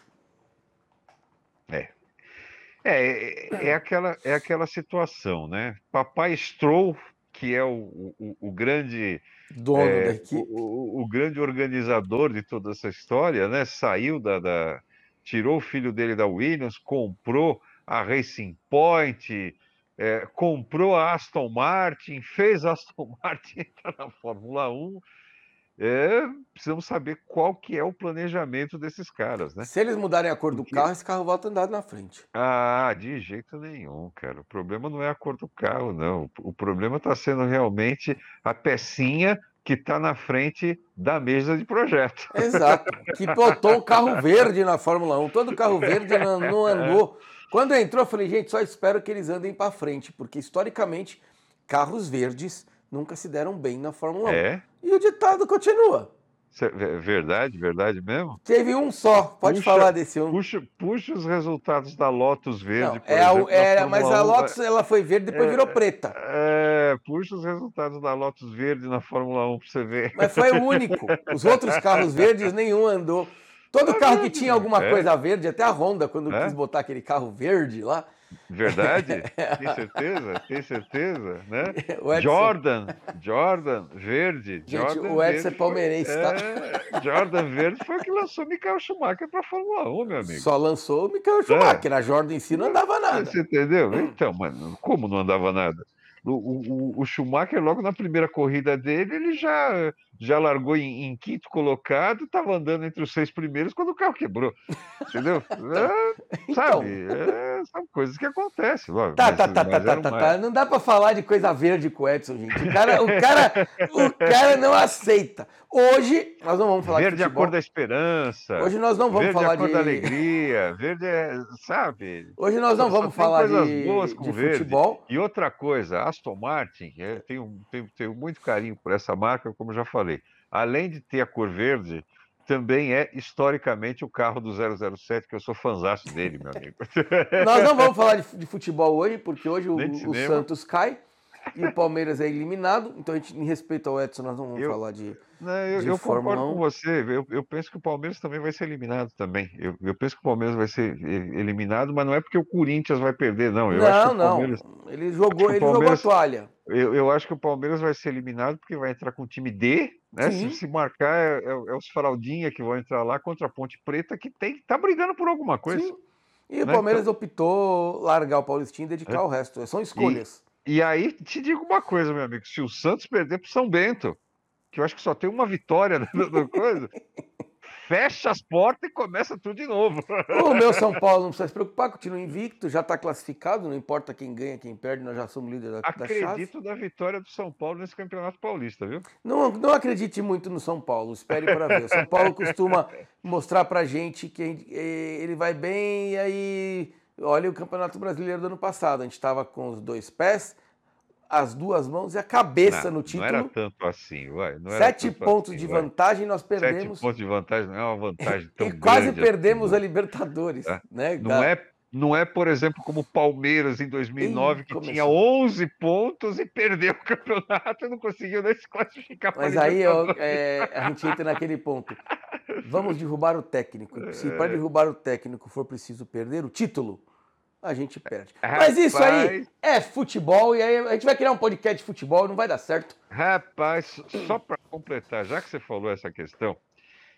É. É, é, aquela, é aquela situação, né? Papai Stroll que é o, o, o grande dono é, da equipe, o, o, grande organizador de toda essa história, né? Saiu da, da, tirou o filho dele da Williams, comprou a Racing Point, é, comprou a Aston Martin, fez a Aston Martin entrar na Fórmula 1 é, precisamos saber qual que é o planejamento desses caras, né? Se eles mudarem a cor do carro, esse carro volta a andar na frente. Ah, de jeito nenhum, cara. O problema não é a cor do carro, não. O problema está sendo realmente a pecinha que está na frente da mesa de projeto. Exato. Que botou o carro verde na Fórmula 1. Todo carro verde não, não andou. Quando entrou, eu falei, gente, só espero que eles andem para frente, porque historicamente carros verdes nunca se deram bem na Fórmula 1. É? E o ditado continua. É verdade, verdade mesmo? Teve um só, pode puxa, falar desse um. Puxa, puxa os resultados da Lotus Verde. Não, é exemplo, era, mas a Lotus ela foi verde depois é, virou preta. É, puxa os resultados da Lotus Verde na Fórmula 1 para você ver. Mas foi o único. Os outros carros verdes nenhum andou. Todo tá carro que tinha alguma é. coisa verde, até a Honda, quando é? quis botar aquele carro verde lá, Verdade? Tem certeza? Tem certeza? Né? Edson... Jordan, Jordan, verde. Gente, Jordan o Edson é palmeirense, tá? É, Jordan verde foi o que lançou Michael Schumacher para a Fórmula 1, meu amigo. Só lançou o Michael Schumacher, é. a Jordan em si não andava nada. Você entendeu? Então, mano, como não andava nada? O, o, o, Schumacher, logo na primeira corrida dele, ele já, já largou em, em quinto colocado, estava andando entre os seis primeiros quando o carro quebrou. Entendeu? É, sabe? Então... É, são coisas que acontecem. Logo, tá, mas, tá, tá, tá, tá, tá, Não dá para falar de coisa verde com o Edson, gente. O cara, o cara, o cara não aceita. Hoje, nós não vamos falar verde de Verde é a cor da esperança. Hoje nós não vamos verde falar é a cor de... da alegria. Verde é, sabe? Hoje nós não vamos falar de, boas com de verde. futebol. E outra coisa, Aston Martin, é, tenho, tenho, tenho muito carinho por essa marca, como já falei. Além de ter a cor verde, também é historicamente o carro do 007, que eu sou fãzaço dele, meu amigo. Nós não vamos falar de, de futebol hoje, porque hoje o, o Santos cai e o Palmeiras é eliminado. Então, a gente, em respeito ao Edson, nós não vamos eu, falar de. Não, eu, de eu concordo com você. Eu, eu, penso que o Palmeiras também vai ser eliminado também. Eu, eu, penso que o Palmeiras vai ser eliminado, mas não é porque o Corinthians vai perder, não. Eu não, não. Palmeiras... Ele jogou, ele jogou a toalha. Eu, eu acho que o Palmeiras vai ser eliminado porque vai entrar com o time D, né? Se, se, marcar, é, é, é, os Faraldinha que vão entrar lá contra a Ponte Preta, que tem, tá brigando por alguma coisa. Sim. E né? o Palmeiras então... optou largar o Paulistinho e dedicar é. o resto. São escolhas. E aí, te digo uma coisa, meu amigo: se o Santos perder para São Bento, que eu acho que só tem uma vitória na coisa, fecha as portas e começa tudo de novo. O meu São Paulo não precisa se preocupar, continua invicto, já está classificado, não importa quem ganha, quem perde, nós já somos líderes da, Acredito da Acredito na vitória do São Paulo nesse Campeonato Paulista, viu? Não, não acredite muito no São Paulo, espere para ver. O São Paulo costuma mostrar para gente que ele vai bem e aí olha o Campeonato Brasileiro do ano passado. A gente estava com os dois pés, as duas mãos e a cabeça não, no título. Não era tanto assim, vai. Sete pontos assim, de vai. vantagem nós perdemos. Sete pontos de vantagem não é uma vantagem tão e quase grande perdemos assim, a Libertadores. É. Né? Não é, não é, por exemplo, como o Palmeiras em 2009, Ih, que começou. tinha 11 pontos e perdeu o campeonato e não conseguiu nem se classificar Mas aí ó, é, a gente entra naquele ponto. Vamos derrubar o técnico. Se para derrubar o técnico for preciso perder o título, a gente perde. Mas isso aí Rapaz. é futebol e aí a gente vai criar um podcast de futebol, não vai dar certo. Rapaz, só para completar, já que você falou essa questão,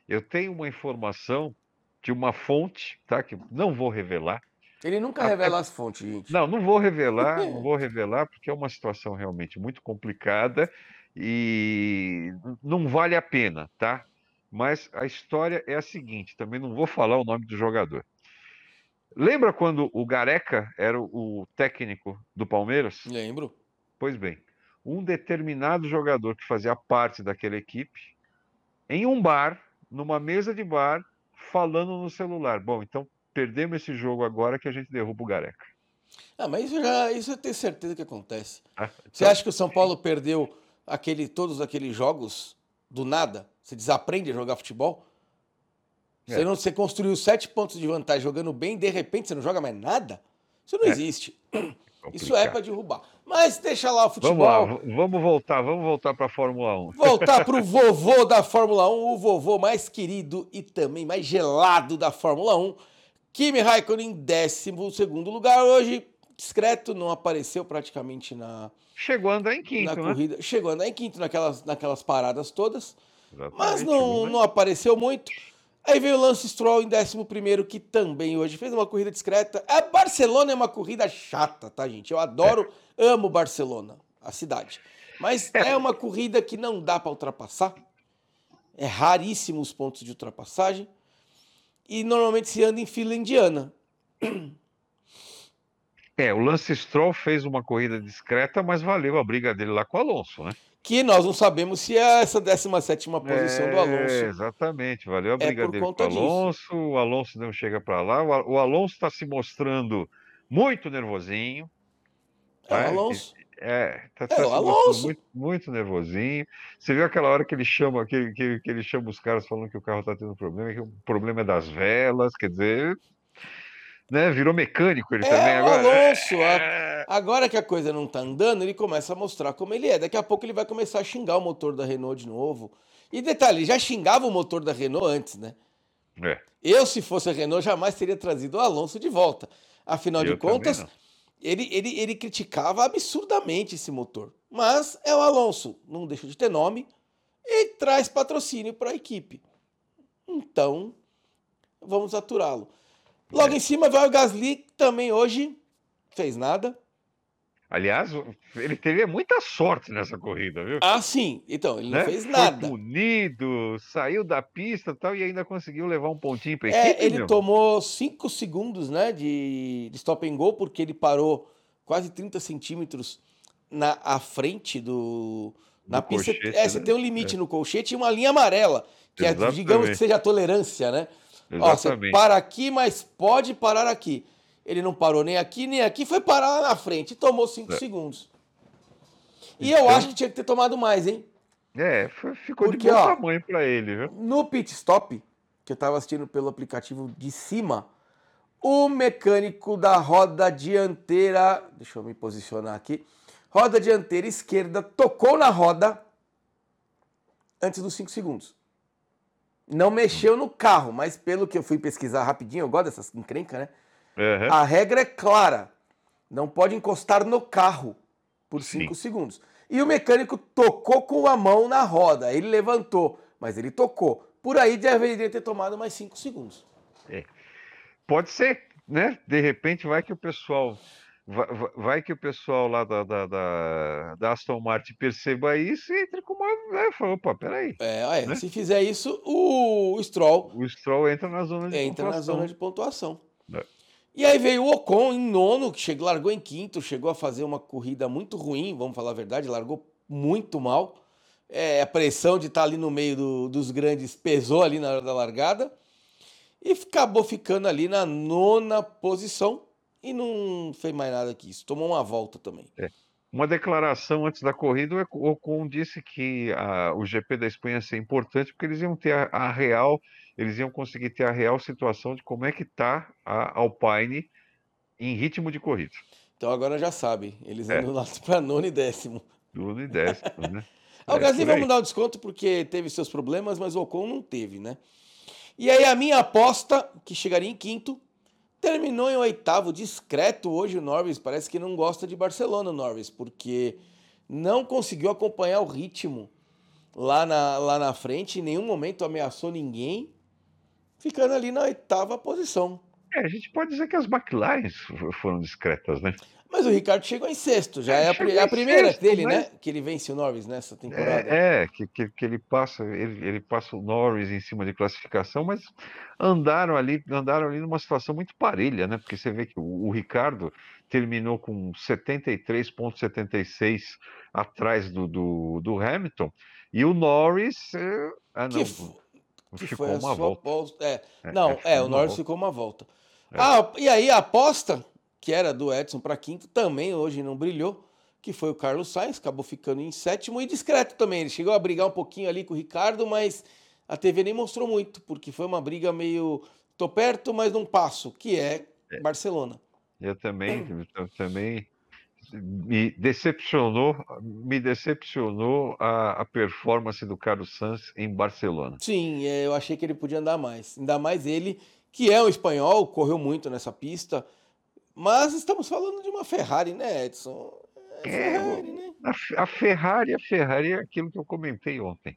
eu tenho uma informação de uma fonte, tá? Que não vou revelar. Ele nunca revela as fontes, gente. Não, não vou revelar, não vou revelar, porque é uma situação realmente muito complicada e não vale a pena, tá? Mas a história é a seguinte, também não vou falar o nome do jogador. Lembra quando o Gareca era o técnico do Palmeiras? Lembro. Pois bem, um determinado jogador que fazia parte daquela equipe, em um bar, numa mesa de bar, falando no celular. Bom, então perdemos esse jogo agora que a gente derruba o Gareca. Ah, mas isso, já, isso eu tenho certeza que acontece. Ah, Você então, acha que o São Paulo perdeu aquele, todos aqueles jogos do nada? Você desaprende a jogar futebol? Você, É. não, você construiu sete pontos de vantagem jogando bem, de repente você não joga mais nada? Isso não É. existe. Isso é complicado. para derrubar. Mas deixa lá o futebol. Vamos lá, vamos voltar, vamos voltar para a Fórmula 1. Voltar para o vovô da Fórmula 1, o vovô mais querido e também mais gelado da Fórmula 1. Kimi Raikkonen em 12 lugar hoje. Discreto, não apareceu praticamente na, Chegou a andar em quinto, na né? corrida. Chegou a andar em quinto naquelas, naquelas paradas todas, Exatamente, mas não, né? não apareceu muito. Aí veio o Lance Stroll em 11, que também hoje fez uma corrida discreta. A Barcelona é uma corrida chata, tá, gente? Eu adoro, amo Barcelona, a cidade. Mas é uma corrida que não dá para ultrapassar. É raríssimo os pontos de ultrapassagem. E normalmente se anda em fila indiana. É, o Lance Stroll fez uma corrida discreta, mas valeu a briga dele lá com o Alonso, né? Que nós não sabemos se é essa 17 posição do É, Alonso. exatamente, valeu a briga por dele com o disso. Alonso. O Alonso não chega para lá. O Al- O Alonso está se mostrando muito nervosinho. É o tá? Alonso. É, tá, É, tá o se mostrando Alonso. muito, muito nervosinho. Você viu aquela hora que ele chama, que, que, que ele chama os caras falando que o carro tá tendo problema, que o problema é das velas, quer dizer, né? Virou mecânico ele É também agora. Alonso. a- É, Agora que a coisa não tá andando, ele começa a mostrar como ele é. Daqui a pouco ele vai começar a xingar o motor da Renault de novo. E detalhe, ele já xingava o motor da Renault antes, né? é, Eu, se fosse a Renault, jamais teria trazido o Alonso de volta. Afinal de eu também contas, ele, ele, ele criticava absurdamente esse motor. Mas é o Alonso, não deixa de ter nome e traz patrocínio para a equipe. Então, vamos aturá-lo. Logo É. em cima vai o Gasly, que também hoje fez nada. Aliás, ele teve muita sorte nessa corrida, viu? Ah, sim. Então, ele não né? fez Foi nada. punido, saiu da pista e tal, e ainda conseguiu levar um pontinho para É, equipe, ele meu. tomou 5 segundos né, de, de stop and go, porque ele parou quase 30 centímetros na à frente do. Na Do pista. colchete, é, você né? tem um limite no colchete e uma linha amarela, que é, digamos que seja a tolerância, né? Ó, você para aqui, mas pode parar aqui. Ele não parou nem aqui, nem aqui, foi parar lá na frente e tomou 5 É. segundos. E eu Então- acho que tinha que ter tomado mais, hein? É, ficou Porque, de bom ó, tamanho para ele, viu? No pit stop, que eu estava assistindo pelo aplicativo de cima, o mecânico da roda dianteira, deixa eu me posicionar aqui, roda dianteira esquerda tocou na roda antes dos 5 segundos. Não mexeu no carro, mas pelo que eu fui pesquisar rapidinho, eu gosto dessas encrencas, né? Aham. A regra é clara. Não pode encostar no carro por 5 Sim. segundos. E o mecânico tocou com a mão na roda. Ele levantou, mas ele tocou. Por aí deveria ter tomado mais 5 segundos. Pode ser, né? De repente vai que o pessoal. Vai, vai- que o pessoal lá da, da, da, da Aston Martin perceba isso e entre com uma. Né? Fala, opa, peraí. É, é, Né? se fizer isso, o Stroll O Stroll entra na zona de entra na pontuação. zona de pontuação. É. E aí veio o Ocon em nono, que chegou, largou em quinto, chegou a fazer uma corrida muito ruim, vamos falar a verdade, largou muito mal. É, a pressão de estar ali no meio do- dos grandes pesou ali na hora da largada. E acabou ficando ali na nona posição e não fez mais nada que isso. Tomou uma volta também. Uma declaração antes da corrida, o Ocon disse que a, o GP da Espanha ia ser importante porque eles iam ter a, a, real, eles iam conseguir ter a real situação de como é que está a Alpine em ritmo de corrida. Então agora já sabe, eles é. andam lá para nono e décimo. Nono e décimo, né? o Gasly vamos dar o desconto porque teve seus problemas, mas o Ocon não teve, né? E aí a minha aposta, que chegaria em quinto, Terminou em oitavo, discreto hoje o Norris. Parece que não gosta de Barcelona, o Norris, porque não conseguiu acompanhar o ritmo lá na, lá na frente. Em nenhum momento ameaçou ninguém, ficando ali na oitava posição. É, a gente pode dizer que as McLaren foram discretas, né? Mas o Ricardo chegou em sexto, já é, é a, a, primeira sexto, dele, mas... né? Que ele vence o Norris nessa temporada. É, é que, que, que, ele passa, ele, ele passa o Norris em cima de classificação, mas andaram ali, andaram ali numa situação muito parelha, né? Porque você vê que o, o Ricardo terminou com 73,76 atrás do, do, do, Hamilton, e o Norris. Eh, ah, não, que, ficou uma volta. É, é, não, é, o Norris volta. ficou uma volta. É. Ah, e aí a aposta que era do Edson para quinto, também hoje não brilhou, que foi o Carlos Sainz, acabou ficando em sétimo e discreto também. Ele chegou a brigar um pouquinho ali com o Ricardo, mas a TV nem mostrou muito, porque foi uma briga meio tô perto, mas não passo, que é, é. Barcelona. Eu também, eu também me decepcionou, me decepcionou a, a, performance do Carlos Sainz em Barcelona. Sim, é, eu achei que ele podia andar mais. Ainda mais ele, que é um espanhol, correu muito nessa pista. Mas estamos falando de uma Ferrari, né, Edson? É, é né? A, a Ferrari, a Ferrari é aquilo que eu comentei ontem.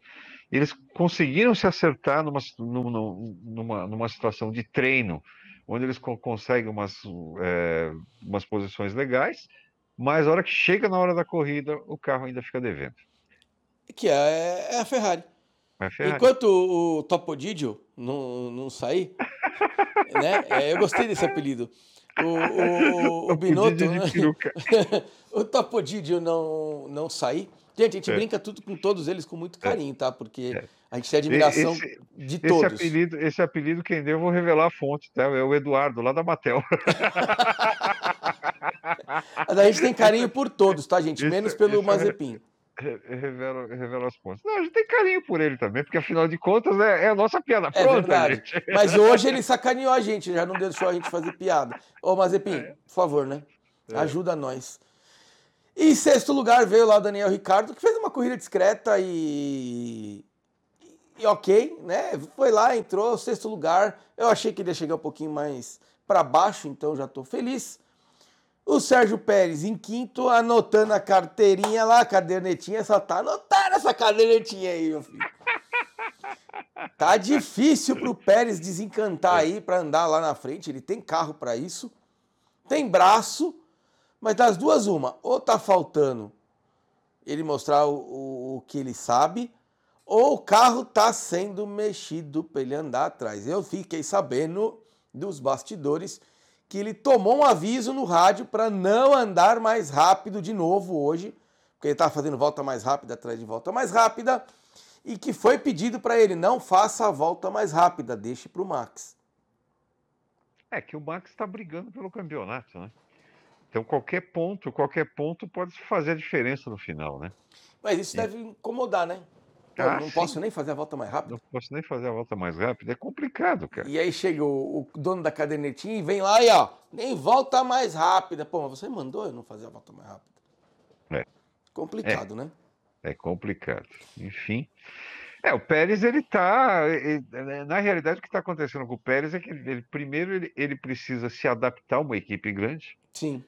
Eles conseguiram se acertar numa, numa, numa situação de treino, onde eles conseguem umas, é, umas posições legais, mas a hora que chega na hora da corrida, o carro ainda fica devendo. Que é, é a Ferrari. É a Ferrari. Enquanto o Topodidio não, não sair, né? É, eu gostei desse apelido. O, o, o Binotto, né? o Topodidio não, não sair. Gente, a gente é. brinca tudo com todos eles com muito é. carinho, tá? Porque é. a gente tem admiração esse, de todos. Esse apelido, esse apelido, quem deu, eu vou revelar a fonte, tá? É o Eduardo, lá da Matel. a gente tem carinho por todos, tá, gente? Menos pelo Mazepin revela, revela as pontas. Não, a gente tem carinho por ele também, porque afinal de contas é, é a nossa piada é pronta, gente. Mas hoje ele sacaneou a gente, já não deixou a gente fazer piada. Ô, Mazepin, é. por favor, né? É. Ajuda nós. E em sexto lugar veio lá o Daniel Ricardo, que fez uma corrida discreta e. E ok, né? Foi lá, entrou, sexto lugar. Eu achei que ele ia chegar um pouquinho mais para baixo, então já estou feliz. O Sérgio Pérez em quinto, anotando a carteirinha lá, a cadernetinha, só tá anotando essa cadernetinha aí, meu filho. Tá difícil pro Pérez desencantar aí para andar lá na frente, ele tem carro para isso, tem braço, mas das duas uma, ou tá faltando ele mostrar o, o, o que ele sabe, ou o carro tá sendo mexido para ele andar atrás. Eu fiquei sabendo dos bastidores que ele tomou um aviso no rádio para não andar mais rápido de novo hoje, porque ele estava fazendo volta mais rápida atrás de volta mais rápida, e que foi pedido para ele não faça a volta mais rápida, deixe para o Max. É que o Max está brigando pelo campeonato, né? Então qualquer ponto, qualquer ponto pode fazer a diferença no final, né? Mas isso deve incomodar, né? Pô, ah, não sim. posso nem fazer a volta mais rápida. Não posso nem fazer a volta mais rápida. É complicado, cara. E aí chega o, o dono da cadernetinha e vem lá e ó, nem volta mais rápida. Pô, mas você mandou eu não fazer a volta mais rápida. É. Complicado, é. né? É complicado. Enfim. É, o Pérez, ele tá. Ele, na realidade, o que está acontecendo com o Pérez é que ele, ele primeiro ele, ele precisa se adaptar a uma equipe grande. Sim.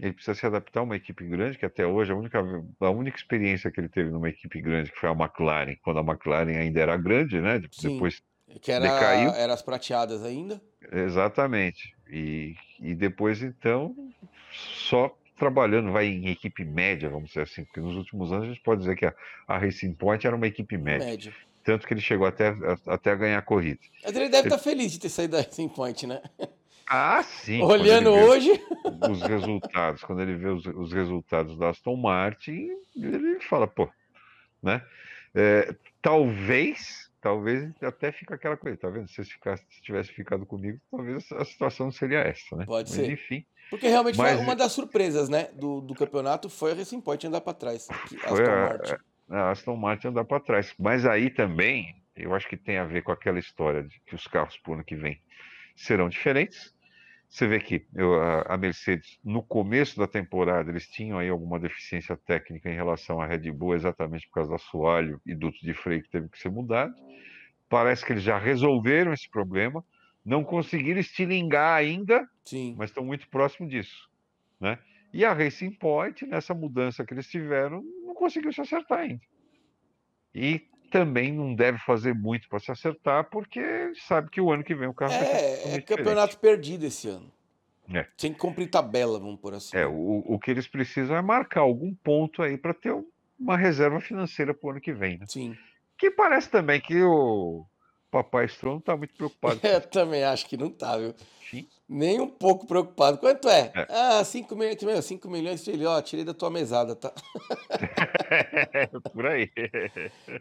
Ele precisa se adaptar a uma equipe grande, que até hoje a única, a única experiência que ele teve numa equipe grande, que foi a McLaren, quando a McLaren ainda era grande, né? Sim, depois que era, decaiu. Era as prateadas ainda. Exatamente. E, e depois, então, só trabalhando, vai em equipe média, vamos dizer assim, porque nos últimos anos a gente pode dizer que a, a Racing Point era uma equipe média. média. Tanto que ele chegou até, até a ganhar a corrida. Mas ele deve ele... estar feliz de ter saído da Racing Point, né? Ah, sim. Olhando hoje. Os resultados, quando ele vê os, os, resultados da Aston Martin, ele fala, pô, né? É, talvez, talvez até fique aquela coisa, tá vendo? Se, ficasse, se tivesse ficado comigo, talvez a situação não seria essa, né? Pode Mas, ser. enfim. Porque realmente Mas- foi uma das surpresas, né, do, do campeonato foi a Racing Point andar para trás. Foi Aston a- Martin. a Aston Martin andar para trás. Mas aí também, eu acho que tem a ver com aquela história de que os carros para o ano que vem serão diferentes. Você vê que eu- a, a Mercedes, no começo da temporada, eles tinham aí alguma deficiência técnica em relação à Red Bull, exatamente por causa do assoalho e duto de freio que teve que ser mudado. Parece que eles já resolveram esse problema, não conseguiram estilingar ainda, Sim. mas estão muito próximo disso, né? E a Racing Point, nessa mudança que eles tiveram, não conseguiu se acertar ainda. E também não deve fazer muito para se acertar, porque sabe que o ano que vem o carro ser É, é campeonato perdido esse ano. É. Sem cumprir tabela, vamos por assim. diferente. É, o, o que eles precisam é marcar algum ponto aí para ter um- uma reserva financeira para o ano que vem, né? Sim. Que parece também que o Papai Stroll não está muito preocupado Eu também acho que não tá, viu? isso. Nem um pouco preocupado. Quanto é? É. Ah, 5 milhões, meu, 5 milhões, ele, ó, tirei da tua mesada, tá? Por aí.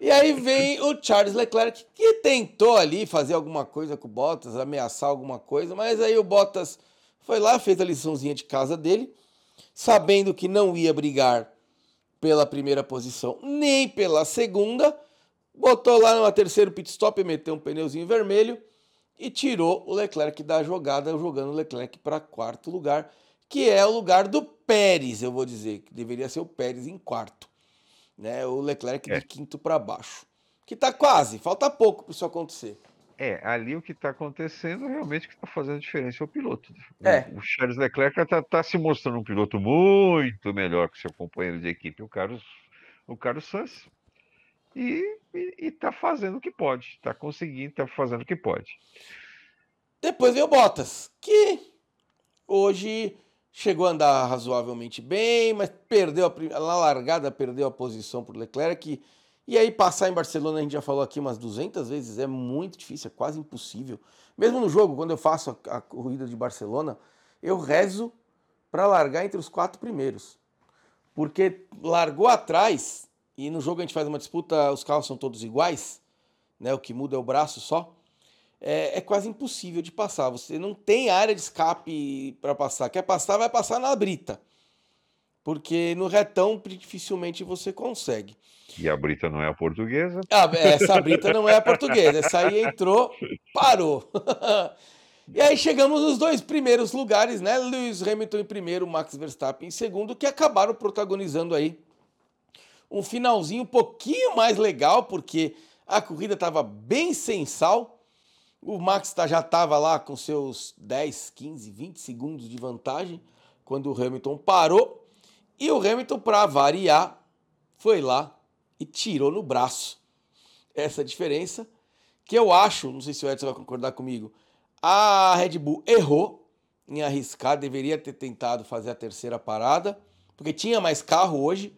E aí vem o Charles Leclerc, que tentou ali fazer alguma coisa com o Bottas, ameaçar alguma coisa, mas aí o Bottas foi lá, fez a liçãozinha de casa dele, sabendo que não ia brigar pela primeira posição nem pela segunda, botou lá no terceiro pit stop, meteu um pneuzinho vermelho e tirou o Leclerc da jogada, jogando o Leclerc para quarto lugar, que é o lugar do Pérez, eu vou dizer, que deveria ser o Pérez em quarto né? O Leclerc É. de quinto para baixo. Que tá quase, falta pouco para isso acontecer. É, ali o que está acontecendo realmente o que está fazendo diferença é o piloto. O- É. O, Charles Leclerc está se mostrando um piloto muito melhor que seu companheiro de equipe, o Carlos, o Carlos Sainz. E está fazendo o que pode, está conseguindo, está fazendo o que pode. Depois veio o Bottas, que hoje chegou a andar razoavelmente bem, mas perdeu a, largada, perdeu a posição para o Leclerc. E aí passar em Barcelona, a gente já falou aqui umas 200 vezes, é muito difícil, é quase impossível. Mesmo no jogo, quando eu faço a, a corrida de Barcelona, eu rezo para largar entre os quatro primeiros. Porque largou atrás, e no jogo a gente faz uma disputa, os carros são todos iguais, né? O que muda é o braço só é, é quase impossível de passar. Você não tem área de escape para passar. Quer passar, vai passar na brita. Porque no retão dificilmente você consegue. E a Brita não é a portuguesa. Ah, essa brita não é a portuguesa. Essa aí entrou, parou. e aí chegamos nos dois primeiros lugares, né? Lewis Hamilton em primeiro, Max Verstappen em segundo, que acabaram protagonizando aí um finalzinho um pouquinho mais legal, porque a corrida estava bem sem sal. O Max tá- já estava lá com seus 10, 15, 20 segundos de vantagem quando o Hamilton parou. E o Hamilton, para variar, foi lá e tirou no braço essa diferença. Que eu acho, não sei se o Edson vai concordar comigo, a Red Bull errou em arriscar, deveria ter tentado fazer a terceira parada, porque tinha mais carro hoje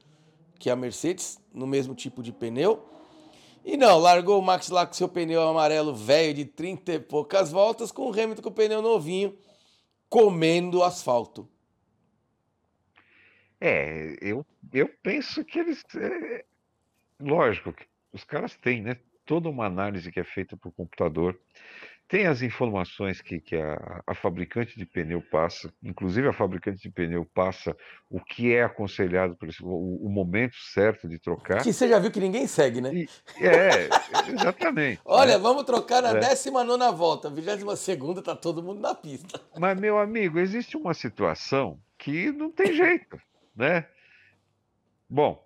que a Mercedes, no mesmo tipo de pneu. E não, largou o Max lá com seu pneu amarelo velho de 30 e poucas voltas, com o Hamilton com o pneu novinho, comendo asfalto. É, eu, eu penso que eles. é, lógico, os caras têm, né? Toda uma análise que é feita por computador. Tem as informações que, que a, a fabricante de pneu passa, inclusive a fabricante de pneu passa o que é aconselhado, por o, o momento certo de trocar. Que você já viu que ninguém segue, né? E- é, exatamente. Olha, né? vamos trocar na É. 19 volta, 22 tá todo mundo na pista. Mas, meu amigo, existe uma situação que não tem jeito, né? Bom,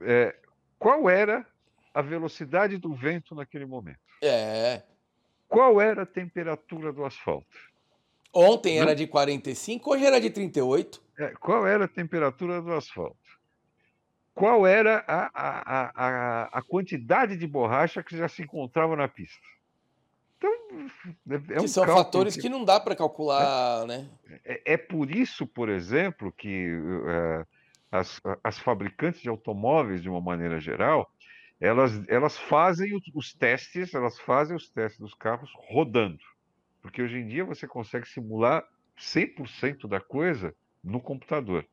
é, qual era a velocidade do vento naquele momento? É. Qual era a temperatura do asfalto? Ontem era de 45, hoje era de 38. É, qual era a temperatura do asfalto? Qual era a, a, a, a, quantidade de borracha que já se encontrava na pista? Então, é, é que são fatores que- que não dá para calcular, né? É, é por isso, por exemplo, que eh, as, as fabricantes de automóveis, de uma maneira geral, elas, elas fazem os, os testes, elas fazem os testes dos carros rodando. Porque hoje em dia você consegue simular 100% da coisa no computador.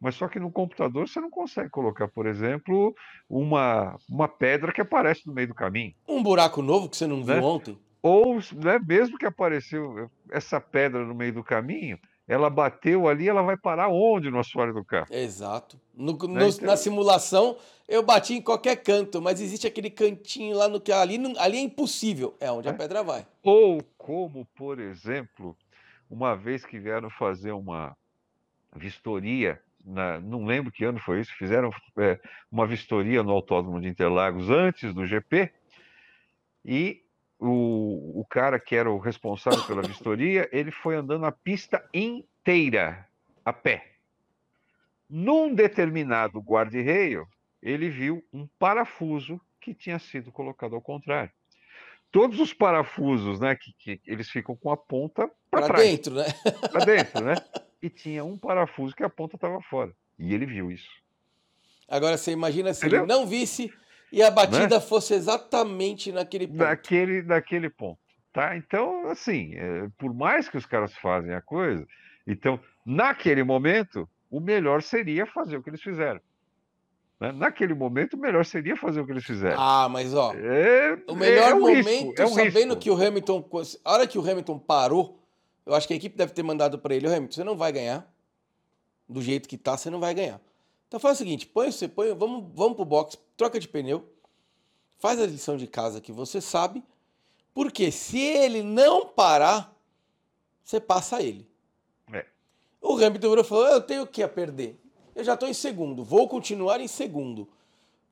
Mas só que no computador você não consegue colocar, por exemplo, uma, uma pedra que aparece no meio do caminho. Um buraco novo que você não viu Né? ontem? Ou, né, mesmo que apareceu essa pedra no meio do caminho, ela bateu ali, ela vai parar onde no assoalho do carro? Exato. No- no- Né, então- Na simulação, eu bati em qualquer canto, mas existe aquele cantinho lá no que ali, ali é impossível. É onde a É. pedra vai. Ou como, por exemplo, uma vez que vieram fazer uma vistoria, na- não lembro que ano foi isso, fizeram é, uma vistoria no Autódromo de Interlagos antes do GP, e o, o cara que era o responsável pela vistoria, ele foi andando a pista inteira, a pé. Num determinado guarda-reio, ele viu um parafuso que tinha sido colocado ao contrário. Todos os parafusos, né, que, que eles ficam com a ponta para dentro, né? para dentro, né? E tinha um parafuso que a ponta estava fora. E ele viu isso. Agora você imagina se Entendeu? ele não visse e a batida fosse exatamente naquele ponto. Naquele, naquele ponto, tá? Então, assim, é, por mais que os caras fazem a coisa, então, naquele momento, o melhor seria fazer o que eles fizeram. né? Naquele momento, o melhor seria fazer o que eles fizeram. Ah, mas ó, É, o melhor é um momento, risco, é um sabendo risco. que o Hamilton, a hora que o Hamilton parou, eu acho que a equipe deve ter mandado pra ele, "Ô, Hamilton, você não vai ganhar. Do jeito que tá, você não vai ganhar. Então faz o seguinte, põe você põe, vamos, vamos pro box, troca de pneu, faz a lição de casa que você sabe, porque se ele não parar, você passa ele. É. O Hamilton virou falou: Eu tenho o que a perder? Eu já estou em segundo, vou continuar em segundo.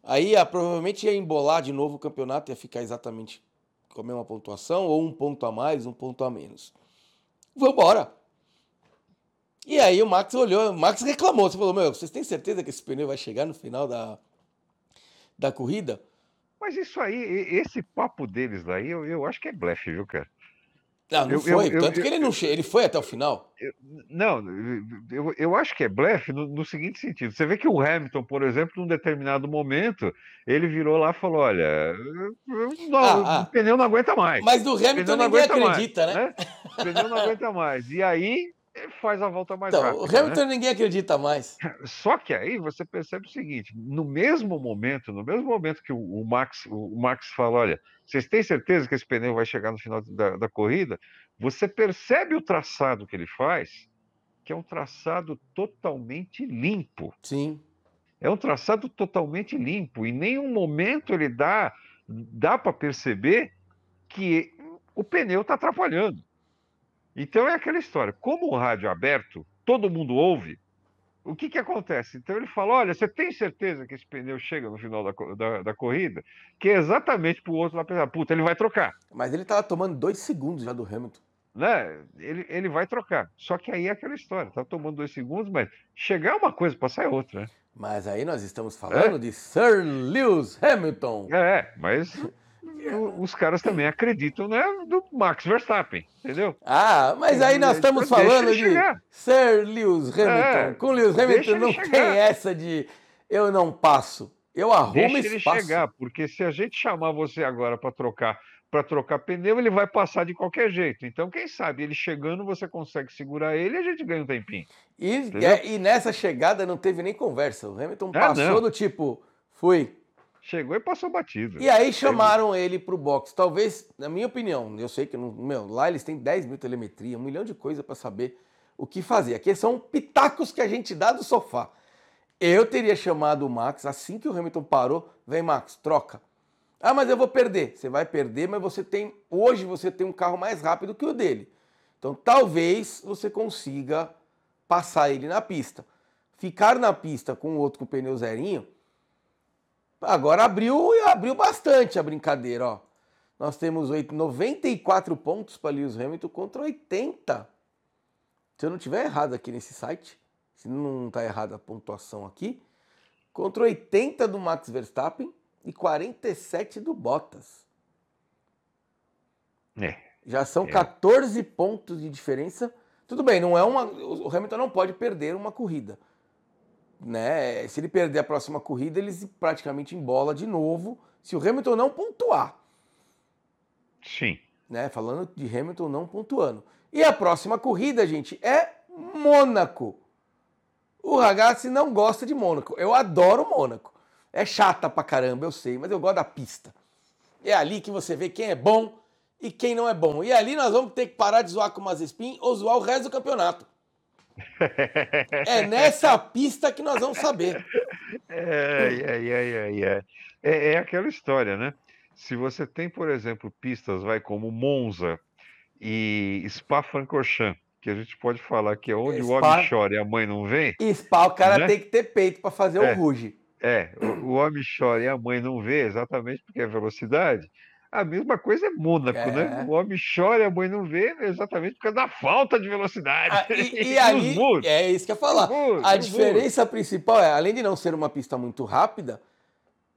Aí ah, provavelmente ia embolar de novo o campeonato, ia ficar exatamente com a mesma pontuação, ou um ponto a mais, um ponto a menos. Vambora! E aí o Max olhou, o Max reclamou, você falou, meu, vocês têm certeza que esse pneu vai chegar no final da, da corrida? Mas isso aí, esse papo deles daí, eu, eu acho que é blefe, viu, cara? Não, não Eu- foi, eu- eu- tanto que ele não ele foi até o final. Não, eu, eu acho que é blefe no, no seguinte sentido. Você vê que o Hamilton, por exemplo, num determinado momento, ele virou lá e falou: Olha, eu- eu- não, Ah, ah. o pneu não aguenta mais. Mas do Hamilton ninguém aguenta mais, acredita, né? O pneu não aguenta mais. E aí ele faz a volta mais Então, rápida. o né? Hamilton ninguém acredita mais. Só que aí você percebe o seguinte: no mesmo momento, no mesmo momento que o, o Max, o Max fala, olha, vocês têm certeza que esse pneu vai chegar no final da, da corrida? Você percebe o traçado que ele faz, que é um traçado totalmente limpo. Sim. É um traçado totalmente limpo. Em nenhum momento ele dá, dá para perceber que o pneu está atrapalhando. Então é aquela história. Como o rádio é aberto, todo mundo ouve. O que, que acontece? Então ele fala: olha, você tem certeza que esse pneu chega no final da, da, da corrida? Que é exatamente para o outro lá pensar: puta, ele vai trocar. Mas ele tava tomando dois segundos já do Hamilton. Né? Ele, ele vai trocar. Só que aí é aquela história: tá tomando dois segundos, mas chegar uma coisa, passar é outra. Né? Mas aí nós estamos falando de Sir Lewis Hamilton. É, mas os caras também acreditam né, do Max Verstappen, entendeu? Ah, mas aí nós estamos Deixa ele falando de chegar. Sir Lewis Hamilton. É, Com Lewis deixa Hamilton ele não chegar. tem essa de eu não passo. Eu arrumo Deixa ele espaço. chegar, porque se a gente chamar você agora para trocar para trocar pneu, ele vai passar de qualquer jeito. Então, quem sabe ele chegando, você consegue segurar ele e a gente ganha um tempinho. E, é, e nessa chegada não teve nem conversa. O Hamilton Ah, passou não. do tipo, fui. Chegou e passou batido. E aí chamaram ele pro box. Talvez, na minha opinião, eu sei que não, meu, lá eles têm 10 mil telemetria, um milhão de coisa para saber o que fazer. Aqui são pitacos que a gente dá do sofá. Eu teria chamado o Max assim que o Hamilton parou. Vem, Max, troca. Ah, mas eu vou perder. Você vai perder, mas você tem. Hoje você tem um carro mais rápido que o dele. Então talvez você consiga passar ele na pista. Ficar na pista com o outro com o pneu zerinho. Agora abriu e abriu bastante a brincadeira, ó. Nós temos oito- 94 pontos para Lewis Hamilton contra 80. Se eu não tiver errado aqui nesse site, se não está errada a pontuação aqui, contra 80 do Max Verstappen e 47 do Bottas. É. Já são É. 14 pontos de diferença. Tudo bem, não é uma. O Hamilton não pode perder uma corrida. Né? Se ele perder a próxima corrida, eles praticamente embola de novo. Se o Hamilton não pontuar, Sim. né? Falando de Hamilton não pontuando. E a próxima corrida, gente, é Mônaco. O Ragazzi não gosta de Mônaco. Eu adoro Mônaco. É chata pra caramba, eu sei, mas eu gosto da pista. É ali que você vê quem é bom e quem não é bom. E ali nós vamos ter que parar de zoar com o Mazespin ou zoar o resto do campeonato. É nessa pista que nós vamos saber. É, é, é, é, é, é aquela história, né? Se você tem, por exemplo, pistas, vai como Monza e Spa-Francorchamps, que a gente pode falar que é onde o homem chora e a mãe não vem. Spa, o cara né? tem que ter peito para fazer é, o ruge. É, o, o, homem chora e a mãe não vê, exatamente porque é velocidade. A mesma coisa é Mônaco, né? é. né? O homem chora e a mãe não vê, exatamente por causa da falta de velocidade. Ah, e, e ali, é isso que eu ia falar. a diferença principal é, além de não ser uma pista muito rápida,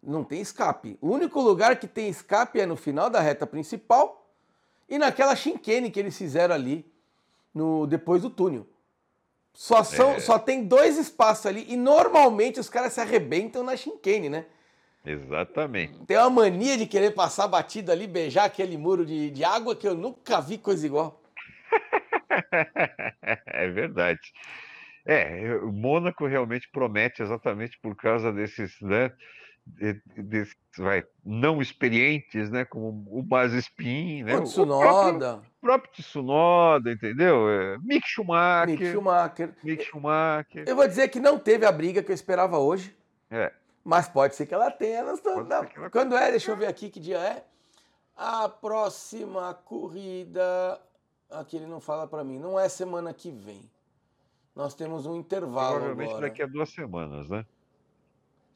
não tem escape. O único lugar que tem escape é no final da reta principal e naquela chinquene que eles fizeram ali no depois do túnel. Só, são, é. só tem dois espaços ali e normalmente os caras se arrebentam na chinquene, né? Exatamente. Tem uma mania de querer passar batido ali, beijar aquele muro de, de água que eu nunca vi coisa igual. é verdade. É, o Mônaco realmente promete exatamente por causa desses, né, desses vai, não experientes, né, como o Mazespin, né, o Tsunoda, o próprio, próprio Tsunoda, entendeu? É, Mick Schumacher, Mick Schumacher. Mick Schumacher. Eu vou dizer que não teve a briga que eu esperava hoje. É. Mas pode ser que ela tenha. Ela... Quando é? Deixa eu ver aqui que dia é. A próxima corrida. Aqui ele não fala para mim. Não é semana que vem. Nós temos um intervalo Provavelmente agora. daqui a duas semanas, né?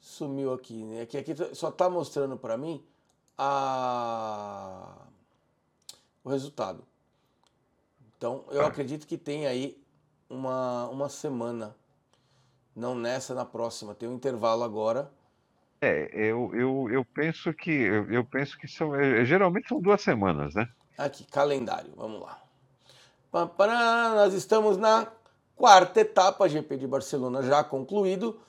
sumiu aqui. Né? Aqui, aqui só está mostrando para mim a... o resultado. Então, eu ah. acredito que tem aí uma, uma semana. Não nessa, na próxima. Tem um intervalo agora. É, eu, eu, eu penso que eu, eu penso que são é, geralmente são duas semanas, né? Aqui, calendário, vamos lá. Nós estamos na quarta etapa GP de Barcelona já concluído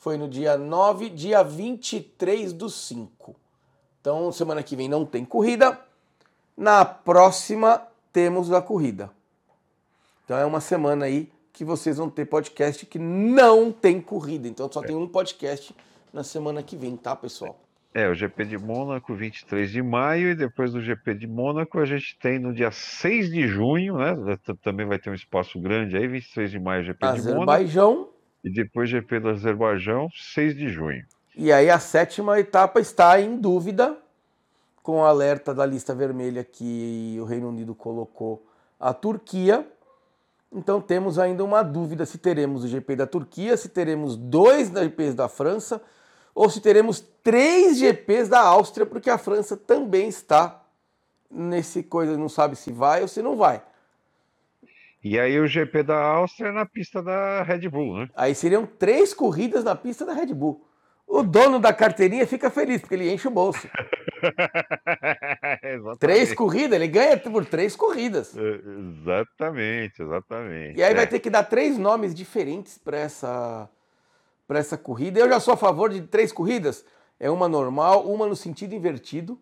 foi no dia 9, dia 23 do 5. Então, semana que vem não tem corrida. Na próxima temos a corrida. Então é uma semana aí que vocês vão ter podcast que não tem corrida. Então só tem um podcast na semana que vem, tá, pessoal? É, o GP de Mônaco, 23 de maio, e depois do GP de Mônaco a gente tem no dia 6 de junho, né? Também vai ter um espaço grande aí, 23 de maio, GP Azerbaijão. de Mônaco. Azerbaijão. E depois GP do Azerbaijão, 6 de junho. E aí a sétima etapa está em dúvida, com o alerta da lista vermelha que o Reino Unido colocou a Turquia. Então temos ainda uma dúvida se teremos o GP da Turquia, se teremos dois GPs da França, ou se teremos três GPs da Áustria, porque a França também está nesse coisa, não sabe se vai ou se não vai. E aí o GP da Áustria é na pista da Red Bull, né? Aí seriam três corridas na pista da Red Bull. O dono da carteirinha fica feliz, porque ele enche o bolso. três corridas, ele ganha por três corridas. É, exatamente, exatamente. E aí é. vai ter que dar três nomes diferentes para essa, essa corrida. Eu já sou a favor de três corridas. É uma normal, uma no sentido invertido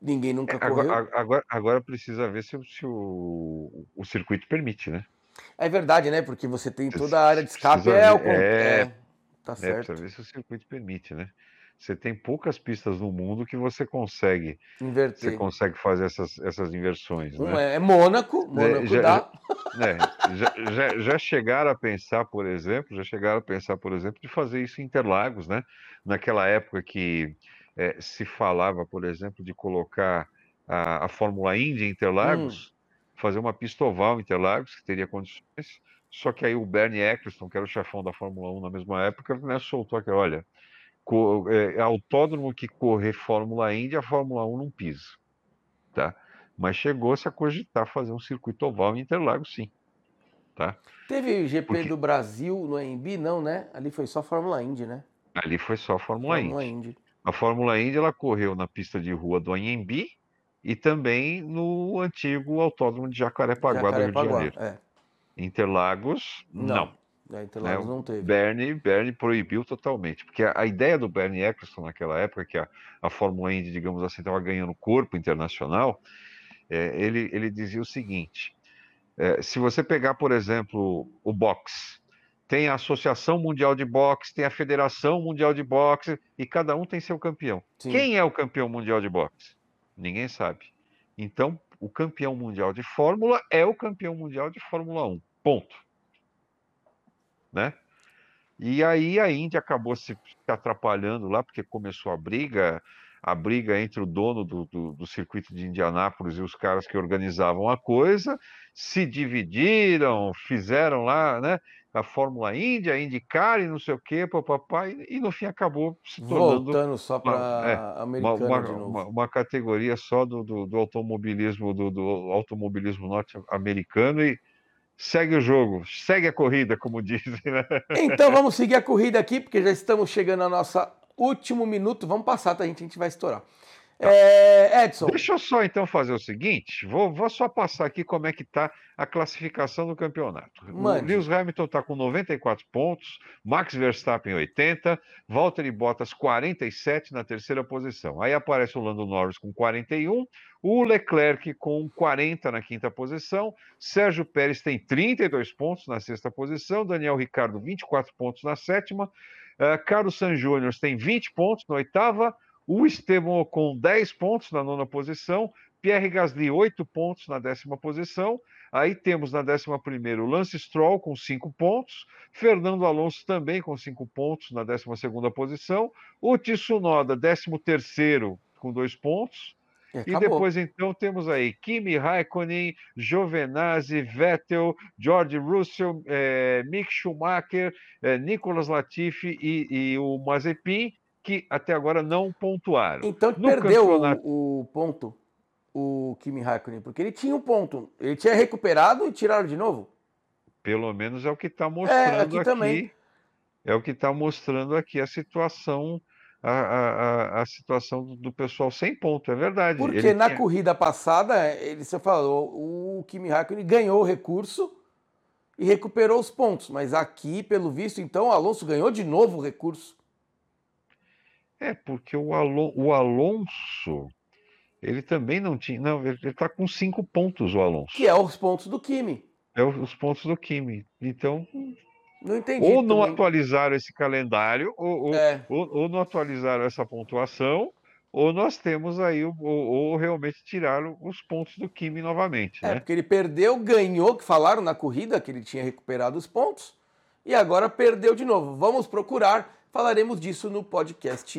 Ninguém nunca é, correu. Agora, agora, agora precisa ver se, se o, o circuito permite, né? É verdade, né? Porque você tem toda a área de escape. É, o... é, é, tá é, certo. Precisa ver se o circuito permite, né? Você tem poucas pistas no mundo que você consegue inverter. Você consegue fazer essas, essas inversões. Né? é Mônaco, Mônaco já, dá. Já, já, já, já, chegaram a pensar, por exemplo, já chegaram a pensar, por exemplo, de fazer isso em Interlagos, né? Naquela época que é, se falava, por exemplo, de colocar a, a Fórmula Indy em Interlagos, hum. fazer uma pista oval em Interlagos, que teria condições, só que aí o Bernie Eccleston, que era o chefão da Fórmula 1 na mesma época, né, soltou aqui, olha, é, autódromo que correr Fórmula Indy, a Fórmula 1 não pisa, tá? Mas chegou-se a cogitar fazer um circuito oval em Interlagos, sim, tá? Teve o GP Porque... do Brasil no AMB? Não, né? Ali foi só Fórmula Indy, né? Ali foi só Fórmula, Fórmula Indy. Indy. A Fórmula Indy ela correu na pista de rua do Anhembi e também no antigo autódromo de Jacarepaguá, Jacarepaguá do Rio de Janeiro. É. Interlagos, não. não. É, Interlagos né? não teve. Bernie, Bernie proibiu totalmente, porque a, a, ideia do Bernie Eccleston naquela época, que a, a Fórmula Indy, digamos assim, estava ganhando corpo internacional, é, ele, ele dizia o seguinte, É, se você pegar, por exemplo, o boxe, tem a Associação Mundial de Boxe, tem a Federação Mundial de Boxe, e cada um tem seu campeão. Sim. Quem é o campeão mundial de boxe? Ninguém sabe. Então, o campeão mundial de Fórmula é o campeão mundial de Fórmula 1. Ponto. Né? E aí a Índia acabou se atrapalhando lá, porque começou a briga, a briga entre o dono do, do, do, circuito de Indianápolis e os caras que organizavam a coisa, se dividiram, fizeram lá, né? A Fórmula Índia, a IndyCar e não sei o quê, papai, e no fim acabou se tornando. Voltando só para é, americana uma. Uma, uma categoria só do, do, do automobilismo, do, do automobilismo norte-americano e segue o jogo, segue a corrida, como dizem. Né? Então vamos seguir a corrida aqui, porque já estamos chegando ao nosso último minuto. Vamos passar, tá, gente? A gente vai estourar. É, Edson. Deixa eu só então fazer o seguinte: vou, vou só passar aqui como é que está a classificação do campeonato. Mande. O Lewis Hamilton está com 94 pontos, Max Verstappen 80, Valtteri Bottas 47 na terceira posição. Aí aparece o Lando Norris com 41, o Leclerc com 40 na quinta posição, Sérgio Pérez tem 32 pontos na sexta posição, Daniel Ricardo 24 pontos na sétima, uh, Carlos San Júnior tem 20 pontos na oitava, o Esteban Ocon, 10 pontos na nona posição. Pierre Gasly, 8 pontos na décima posição. Aí temos na décima primeira o Lance Stroll com 5 pontos. Fernando Alonso também com 5 pontos na décima segunda posição. O Tsunoda, décimo terceiro com 2 pontos. E, e depois, então, temos aí Kimi Raikkonen, Giovinazzi, Vettel, George Russell, é, Mick Schumacher, é, Nicolas Latifi e, e o Mazepin que até agora não pontuaram. Então no perdeu campeonato... o, o, ponto, o Kimi Raikkonen, porque ele tinha um ponto. Ele tinha recuperado e tiraram de novo? Pelo menos é o que está mostrando é, aqui, aqui. Também. É o que está mostrando aqui a situação. A, a, a, situação do pessoal sem ponto, é verdade. Porque ele na tinha... corrida passada, ele você falou, o Kimi Raikkonen ganhou o recurso e recuperou os pontos, mas aqui, pelo visto, então, o Alonso ganhou de novo o recurso. É, porque o, Alon o Alonso, ele também não tinha. Não, ele está com cinco pontos, o Alonso. Que é os pontos do Kimi. É os pontos do Kimi. Então. Não entendi. Ou não também. atualizaram esse calendário, ou, é. ou, ou, não atualizaram essa pontuação, ou nós temos aí, ou, ou realmente tiraram os pontos do Kimi novamente. É, né? porque ele perdeu, ganhou, que falaram na corrida que ele tinha recuperado os pontos, e agora perdeu de novo. Vamos procurar Falaremos disso no podcast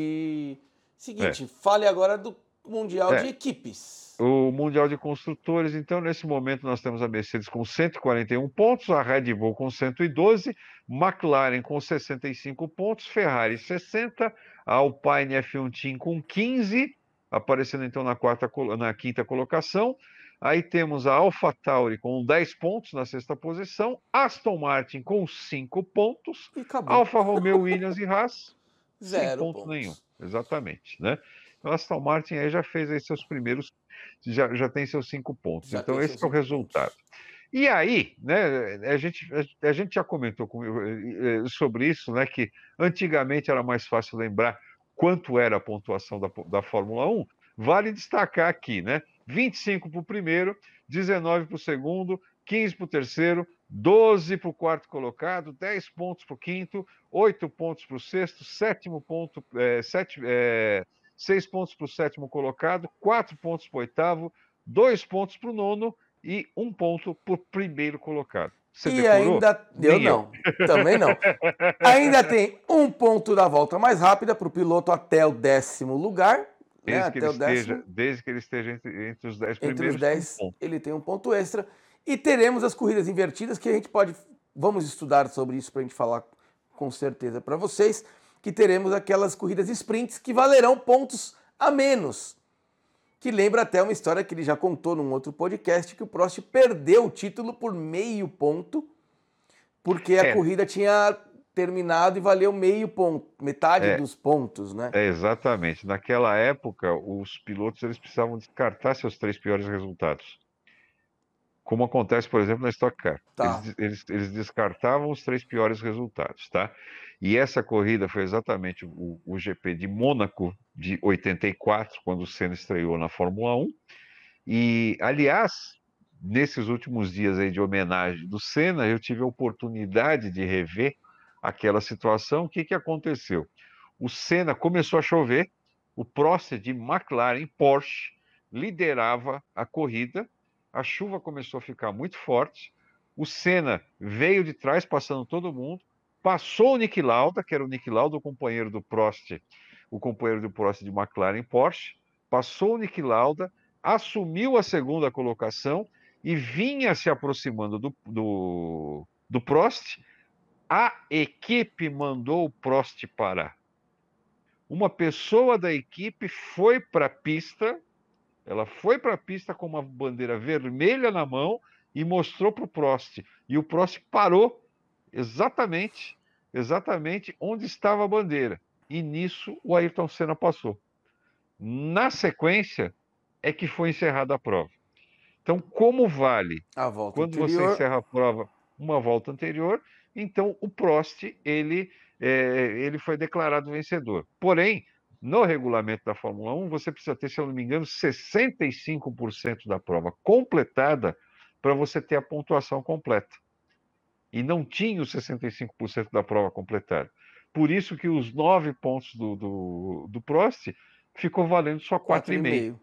seguinte. É. Fale agora do Mundial é. de Equipes. O Mundial de Construtores, então, nesse momento nós temos a Mercedes com 141 pontos, a Red Bull com 112, McLaren com 65 pontos, Ferrari 60, a Alpine F1 Team com 15, aparecendo então na, quarta, na quinta colocação. Aí temos a AlphaTauri com 10 pontos na sexta posição, Aston Martin com 5 pontos, Alfa Romeo Williams e Haas, zero ponto pontos. nenhum. Exatamente, né? O Aston Martin aí já fez aí seus primeiros, já, já tem seus 5 pontos. Já então esse é o resultado. Pontos. E aí, né, a gente, a, gente já comentou com, eh, eh, sobre isso, né, que antigamente era mais fácil lembrar quanto era a pontuação da, da Fórmula 1. Vale destacar aqui, né? 25 para o primeiro, 19 para o segundo, 15 para o terceiro, 12 para o quarto colocado, 10 pontos para o quinto, 8 pontos para o sexto, sétimo ponto, é, sete, é, 6 pontos para o sétimo colocado, 4 pontos para o oitavo, 2 pontos para o nono e 1 ponto para o primeiro colocado. Você e decorou? ainda. Eu não, também não. ainda tem um ponto da volta mais rápida para o piloto até o décimo lugar Desde, né, que, ele esteja, desde que ele esteja entre, entre os 10 primeiros. Entre os 10, um ele tem um ponto extra. E teremos as corridas invertidas, que a gente pode. Vamos estudar sobre isso para a gente falar com certeza para vocês. Que teremos aquelas corridas sprints que valerão pontos a menos. Que lembra até uma história que ele já contou num outro podcast: que o Prost perdeu o título por meio ponto, porque a é. corrida tinha terminado e valeu meio ponto, metade é, dos pontos, né? É, exatamente. Naquela época, os pilotos eles precisavam descartar seus três piores resultados. Como acontece, por exemplo, na Stock Car. Tá. Eles, eles, eles, descartavam os três piores resultados, tá? E essa corrida foi exatamente o, o GP de Mônaco de 84, quando o Senna estreou na Fórmula 1. E, aliás, nesses últimos dias aí de homenagem do Senna, eu tive a oportunidade de rever aquela situação. O que, que aconteceu? O Senna começou a chover, o Prost de McLaren Porsche liderava a corrida, a chuva começou a ficar muito forte, o Senna veio de trás, passando todo mundo, passou o Nick Lauda, que era o Nick Lauda, o companheiro do Prost, o companheiro do Prost de McLaren Porsche, passou o Nick Lauda, assumiu a segunda colocação e vinha se aproximando do, do, do Prost. A equipe mandou o Prost parar. Uma pessoa da equipe foi para a pista, ela foi para a pista com uma bandeira vermelha na mão e mostrou para o Prost. E o Prost parou exatamente, exatamente onde estava a bandeira. E nisso o Ayrton Senna passou. Na sequência é que foi encerrada a prova. Então, como vale quando anterior... você encerra a prova uma volta anterior, então o Prost ele, é, ele foi declarado vencedor. Porém, no regulamento da Fórmula 1, você precisa ter, se eu não me engano, 65% da prova completada para você ter a pontuação completa. E não tinha os 65% da prova completada. Por isso que os nove pontos do, do, do Prost ficou valendo só 4,5.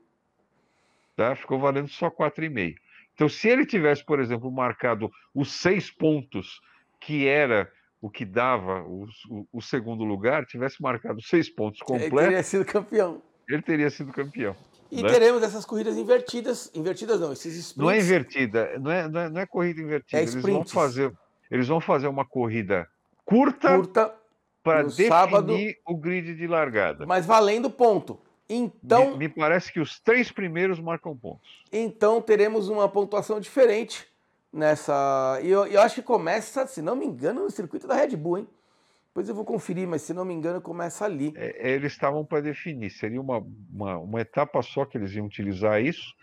Tá? Ficou valendo só 4,5. Então, se ele tivesse, por exemplo, marcado os seis pontos, que era o que dava o, o, o segundo lugar, tivesse marcado seis pontos completos. Ele teria sido campeão. Ele teria sido campeão. E né? teremos essas corridas invertidas. Invertidas não, esses sprints. Não é invertida, não é, não é, não é corrida invertida. É eles, vão fazer, eles vão fazer uma corrida curta, curta para definir sábado, o grid de largada. Mas valendo ponto. Então. Me, me, parece que os três primeiros marcam pontos. Então teremos uma pontuação diferente nessa. E eu, eu acho que começa, se não me engano, no circuito da Red Bull, hein? Depois eu vou conferir, mas se não me engano, começa ali. É, eles estavam para definir, seria uma, uma, uma, etapa só que eles iam utilizar isso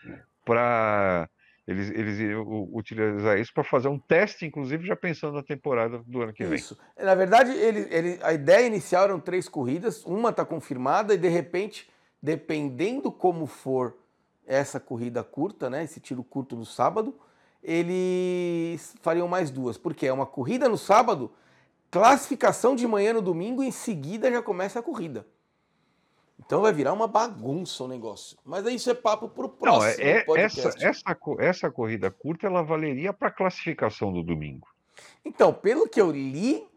para. Eles, eles iriam utilizar isso para fazer um teste, inclusive já pensando na temporada do ano que vem. Isso. Na verdade, ele, ele, a ideia inicial eram três corridas, uma está confirmada e de repente, dependendo como for essa corrida curta, né, esse tiro curto no sábado, eles fariam mais duas, porque é uma corrida no sábado classificação de manhã no domingo, em seguida já começa a corrida. Então vai virar uma bagunça o negócio. Mas isso é papo para o próximo Não, é, é essa, essa, essa corrida curta ela valeria para a classificação do domingo. Então, pelo que eu li,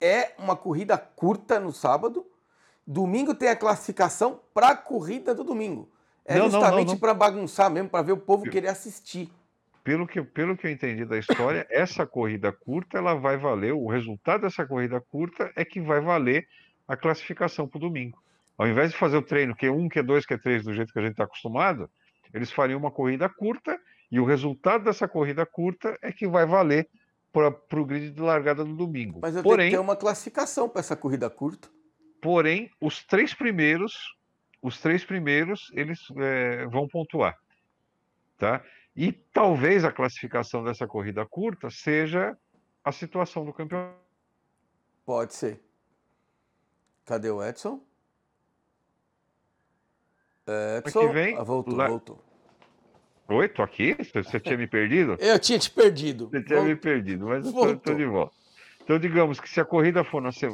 é uma corrida curta no sábado. Domingo tem a classificação para a corrida do domingo. É não, justamente para bagunçar mesmo, para ver o povo querer assistir pelo que, pelo que eu entendi da história, essa corrida curta ela vai valer, o resultado dessa corrida curta é que vai valer a classificação para o domingo. Ao invés de fazer o treino Q1, Q2, Q3 do jeito que a gente está acostumado, eles fariam uma corrida curta e o resultado dessa corrida curta é que vai valer para o grid de largada no domingo. Mas eu porém, tenho que ter uma classificação para essa corrida curta. Porém, os três primeiros, os três primeiros, eles é, vão pontuar, tá? E talvez a classificação dessa corrida curta seja a situação do campeonato. Pode ser. Cadê o Edson? Edson, vem, ah, voltou, lá... voltou. Oi, tô aqui? Você tinha me perdido? Eu tinha te perdido. Você tinha me perdido, mas eu tô, de volta. Então, digamos que se a corrida for na, se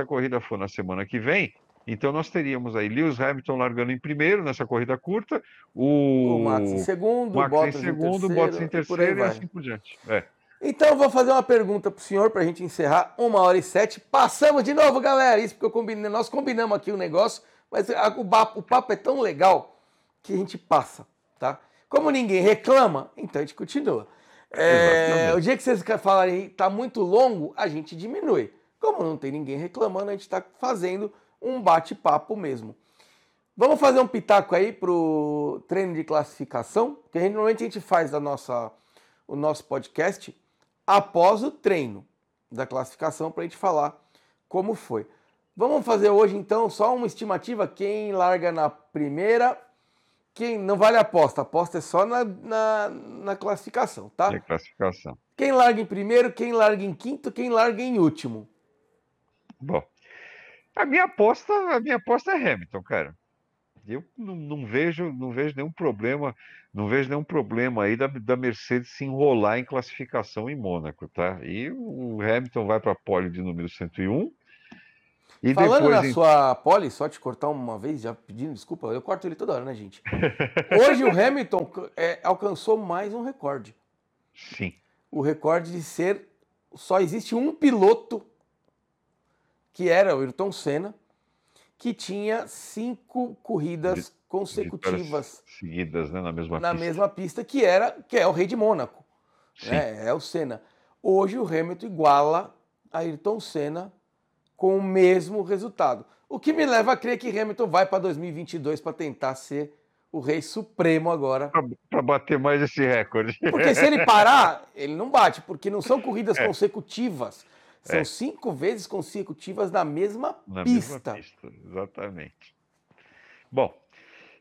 a corrida for na semana que vem, então nós teríamos aí Lewis Hamilton largando em primeiro nessa corrida curta, o, o Max em segundo, Max Bottas em segundo, em Bottas em terceiro e, e assim por diante. É. Então eu vou fazer uma pergunta para o senhor para a gente encerrar uma hora e sete. Passamos de novo, galera. Isso porque eu combinei, nós combinamos aqui o um negócio, mas o, papo, o papo é tão legal que a gente passa, tá? Como ninguém reclama, então a gente continua. É, o dia que vocês falarem tá muito longo, a gente diminui. Como não tem ninguém reclamando, a gente está fazendo um bate-papo mesmo. Vamos fazer um pitaco aí pro treino de classificação, que a gente, normalmente a gente faz a nossa, o nosso podcast após o treino da classificação para a gente falar como foi. Vamos fazer hoje então só uma estimativa quem larga na primeira, quem não vale aposta, aposta é só na, na, na classificação, tá? Na classificação. Quem larga em primeiro, quem larga em quinto, quem larga em último. Bom, a minha aposta, a minha aposta é Hamilton, cara. Eu não, não, vejo, não vejo nenhum problema, não vejo nenhum problema aí da, da Mercedes se enrolar em classificação em Mônaco, tá? E o Hamilton vai para a pole de número 101. E Falando depois, na em... sua pole, só te cortar uma vez, já pedindo desculpa, eu corto ele toda hora, né, gente? Hoje o Hamilton é, alcançou mais um recorde. Sim. O recorde de ser. Só existe um piloto, que era o Ayrton Senna, que tinha cinco corridas de, consecutivas seguidas né, na mesma na pista. mesma pista que era que é o rei de Mônaco né, é o Senna. Hoje o Hamilton iguala a Ayrton Senna com o mesmo resultado. O que me leva a crer que Hamilton vai para 2022 para tentar ser o rei supremo agora. Para bater mais esse recorde. Porque se ele parar ele não bate porque não são corridas é. consecutivas são é. cinco vezes consecutivas na mesma na pista. Mesma pista, exatamente. Bom,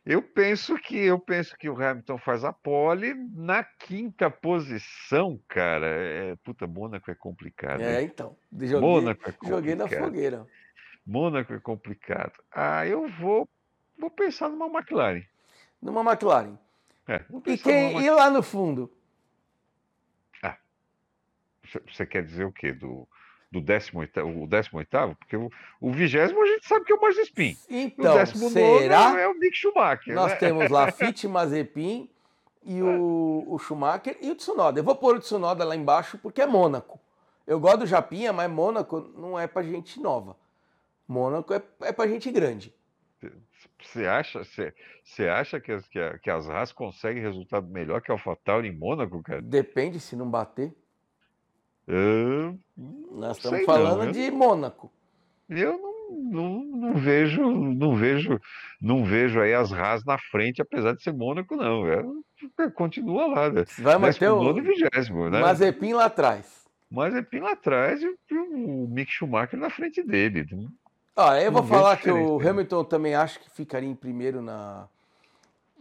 eu penso que eu penso que o Hamilton faz a pole na quinta posição, cara. É, puta, Mônaco é complicado. É, então. Joguei, Mônaco é complicado. Joguei na fogueira. Mônaco é complicado. Ah, eu vou vou pensar numa McLaren. Numa McLaren. É, e quem e lá no fundo? Ah, você quer dizer o quê? Do do 18, o 18, porque o, o 20 a gente sabe que é o Mazepin. Então, o será? é o Mick Schumacher. Nós né? temos Lafitte, Mazepin e o, o Schumacher e o Tsunoda. Eu vou pôr o Tsunoda lá embaixo porque é Mônaco. Eu gosto do Japinha, mas Mônaco não é pra gente nova. Mônaco é, é pra gente grande. Você acha, você, você acha que, as, que, a, que as Haas conseguem resultado melhor que a AlphaTauri em Mônaco, cara? Depende se não bater. Nós estamos falando não, de Mônaco. Eu não, não, não, vejo, não vejo, não vejo aí as Haas na frente, apesar de ser Mônaco, não. É, é continua lá. Né? Vai manter o vigésimo, né? Mazepin lá atrás. Mazepin lá atrás e o Mick Schumacher na frente dele. Ah, eu vou falar que o Hamilton também acho que ficaria em primeiro na,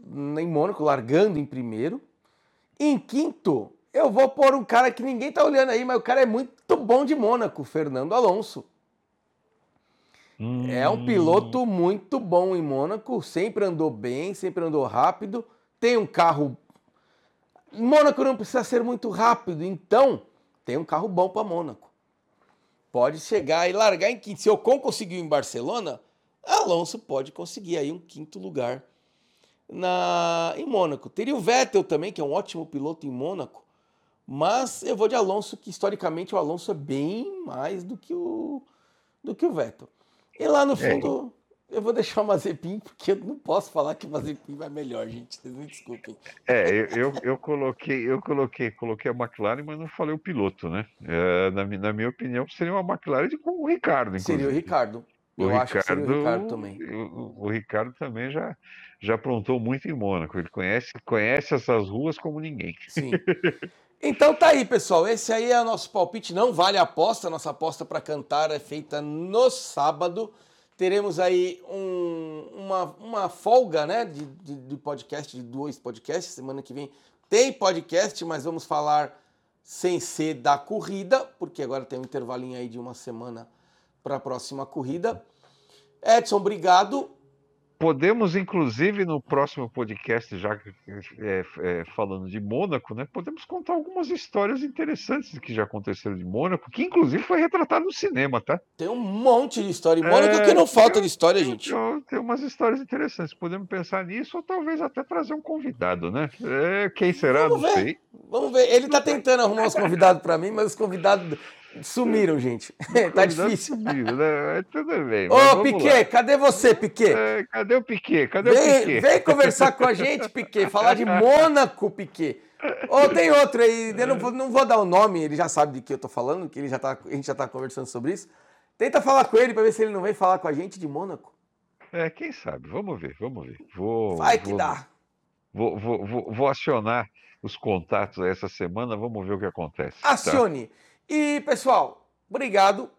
em Mônaco, largando em primeiro. Em quinto, eu vou pôr um cara que ninguém tá olhando aí, mas o cara é muito bom de Mônaco, Fernando Alonso. Hum. É um piloto muito bom em Mônaco, sempre andou bem, sempre andou rápido, tem um carro. Mônaco não precisa ser muito rápido, então tem um carro bom para Mônaco. Pode chegar e largar em quinto. Se o Ocon conseguiu em Barcelona, Alonso pode conseguir aí um quinto lugar na em Mônaco. Teria o Vettel também, que é um ótimo piloto em Mônaco. Mas eu vou de Alonso, que historicamente o Alonso é bem mais do que o, do que o Vettel. E lá no é. fundo, é. eu vou deixar o Mazepin, porque eu não posso falar que o Mazepin vai melhor, gente. Vocês me desculpem. É, eu, eu, eu, coloquei, eu coloquei, coloquei a McLaren, mas não falei o piloto, né? É, na, na, minha opinião, seria uma McLaren com o Ricardo, inclusive. Seria o Ricardo. O eu Ricardo, acho que seria o Ricardo também. O, o, Ricardo também já, já aprontou muito em Mônaco. Ele conhece, conhece essas ruas como ninguém. Sim. Então tá aí, pessoal. Esse aí é o nosso palpite. Não vale a aposta. Nossa aposta para cantar é feita no sábado. Teremos aí um, uma, uma folga, né? De, de, de, podcast, de dois podcasts. Semana que vem tem podcast, mas vamos falar sem ser da corrida, porque agora tem um intervalinho aí de uma semana para a próxima corrida. Edson, obrigado. Podemos, inclusive, no próximo podcast, já é, é, falando de Mônaco, né? Podemos contar algumas histórias interessantes que já aconteceram de Mônaco, que inclusive foi retratado no cinema, tá? Tem um monte de história em Mônaco é, que não falta tem, de história, tem, gente. Tem umas histórias interessantes. Podemos pensar nisso ou talvez até trazer um convidado, né? É, quem será? Vamos não ver. sei. Vamos ver. Ele tá tentando arrumar os convidados para mim, mas os convidados Sumiram, gente. tá difícil. Sumiram, né? Tudo bem. Ô, Piquet, cadê você, Piquet? É, cadê o Piquet? Cadê vem, o Piquet? Vem conversar com a gente, Piquet. Falar de Mônaco, Piquet. Ou tem outro aí, eu não vou, não vou dar o nome, ele já sabe de que eu tô falando, que ele já tá, a gente já tá conversando sobre isso. Tenta falar com ele para ver se ele não vem falar com a gente de Mônaco. É, quem sabe? Vamos ver, vamos ver. Vou, Vai que dá. Vou, vou, vou, vou, acionar os contatos essa semana, vamos ver o que acontece. Tá? Acione. Tá? E, pessoal, obrigado.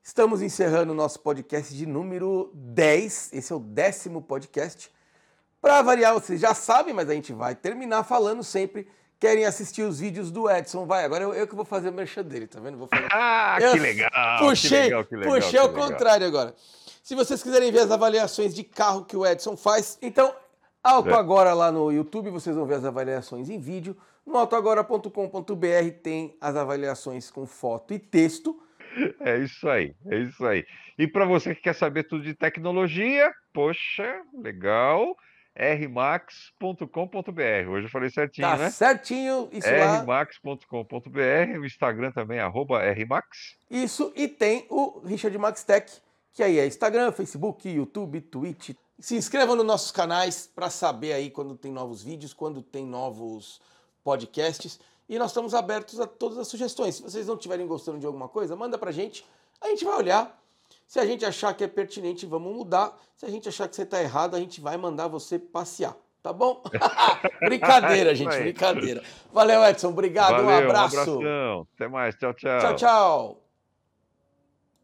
Estamos encerrando o nosso podcast de número 10. Esse é o décimo podcast. Para variar, vocês já sabem, mas a gente vai terminar falando sempre. Querem assistir os vídeos do Edson? Vai, agora eu, eu que vou fazer o merchan dele, tá vendo? Vou falar. Ah, eu que legal! Puxei, que legal, que legal, puxei ao contrário agora. Se vocês quiserem ver as avaliações de carro que o Edson faz, então Auto é. Agora lá no YouTube vocês vão ver as avaliações em vídeo. No autoagora.com.br tem as avaliações com foto e texto. É isso aí, é isso aí. E para você que quer saber tudo de tecnologia, poxa, legal rmax.com.br. Hoje eu falei certinho, tá né? certinho, isso rmax.com.br, o Instagram também, arroba rmax. Isso, e tem o Richard Max Tech, que aí é Instagram, Facebook, YouTube, Twitch. Se inscreva nos nossos canais para saber aí quando tem novos vídeos, quando tem novos podcasts. E nós estamos abertos a todas as sugestões. Se vocês não estiverem gostando de alguma coisa, manda pra gente. A gente vai olhar. Se a gente achar que é pertinente, vamos mudar. Se a gente achar que você está errado, a gente vai mandar você passear. Tá bom? brincadeira, gente, brincadeira. Valeu, Edson. Obrigado. Valeu, um abraço. Um abração. Até mais. Tchau, tchau. Tchau, tchau.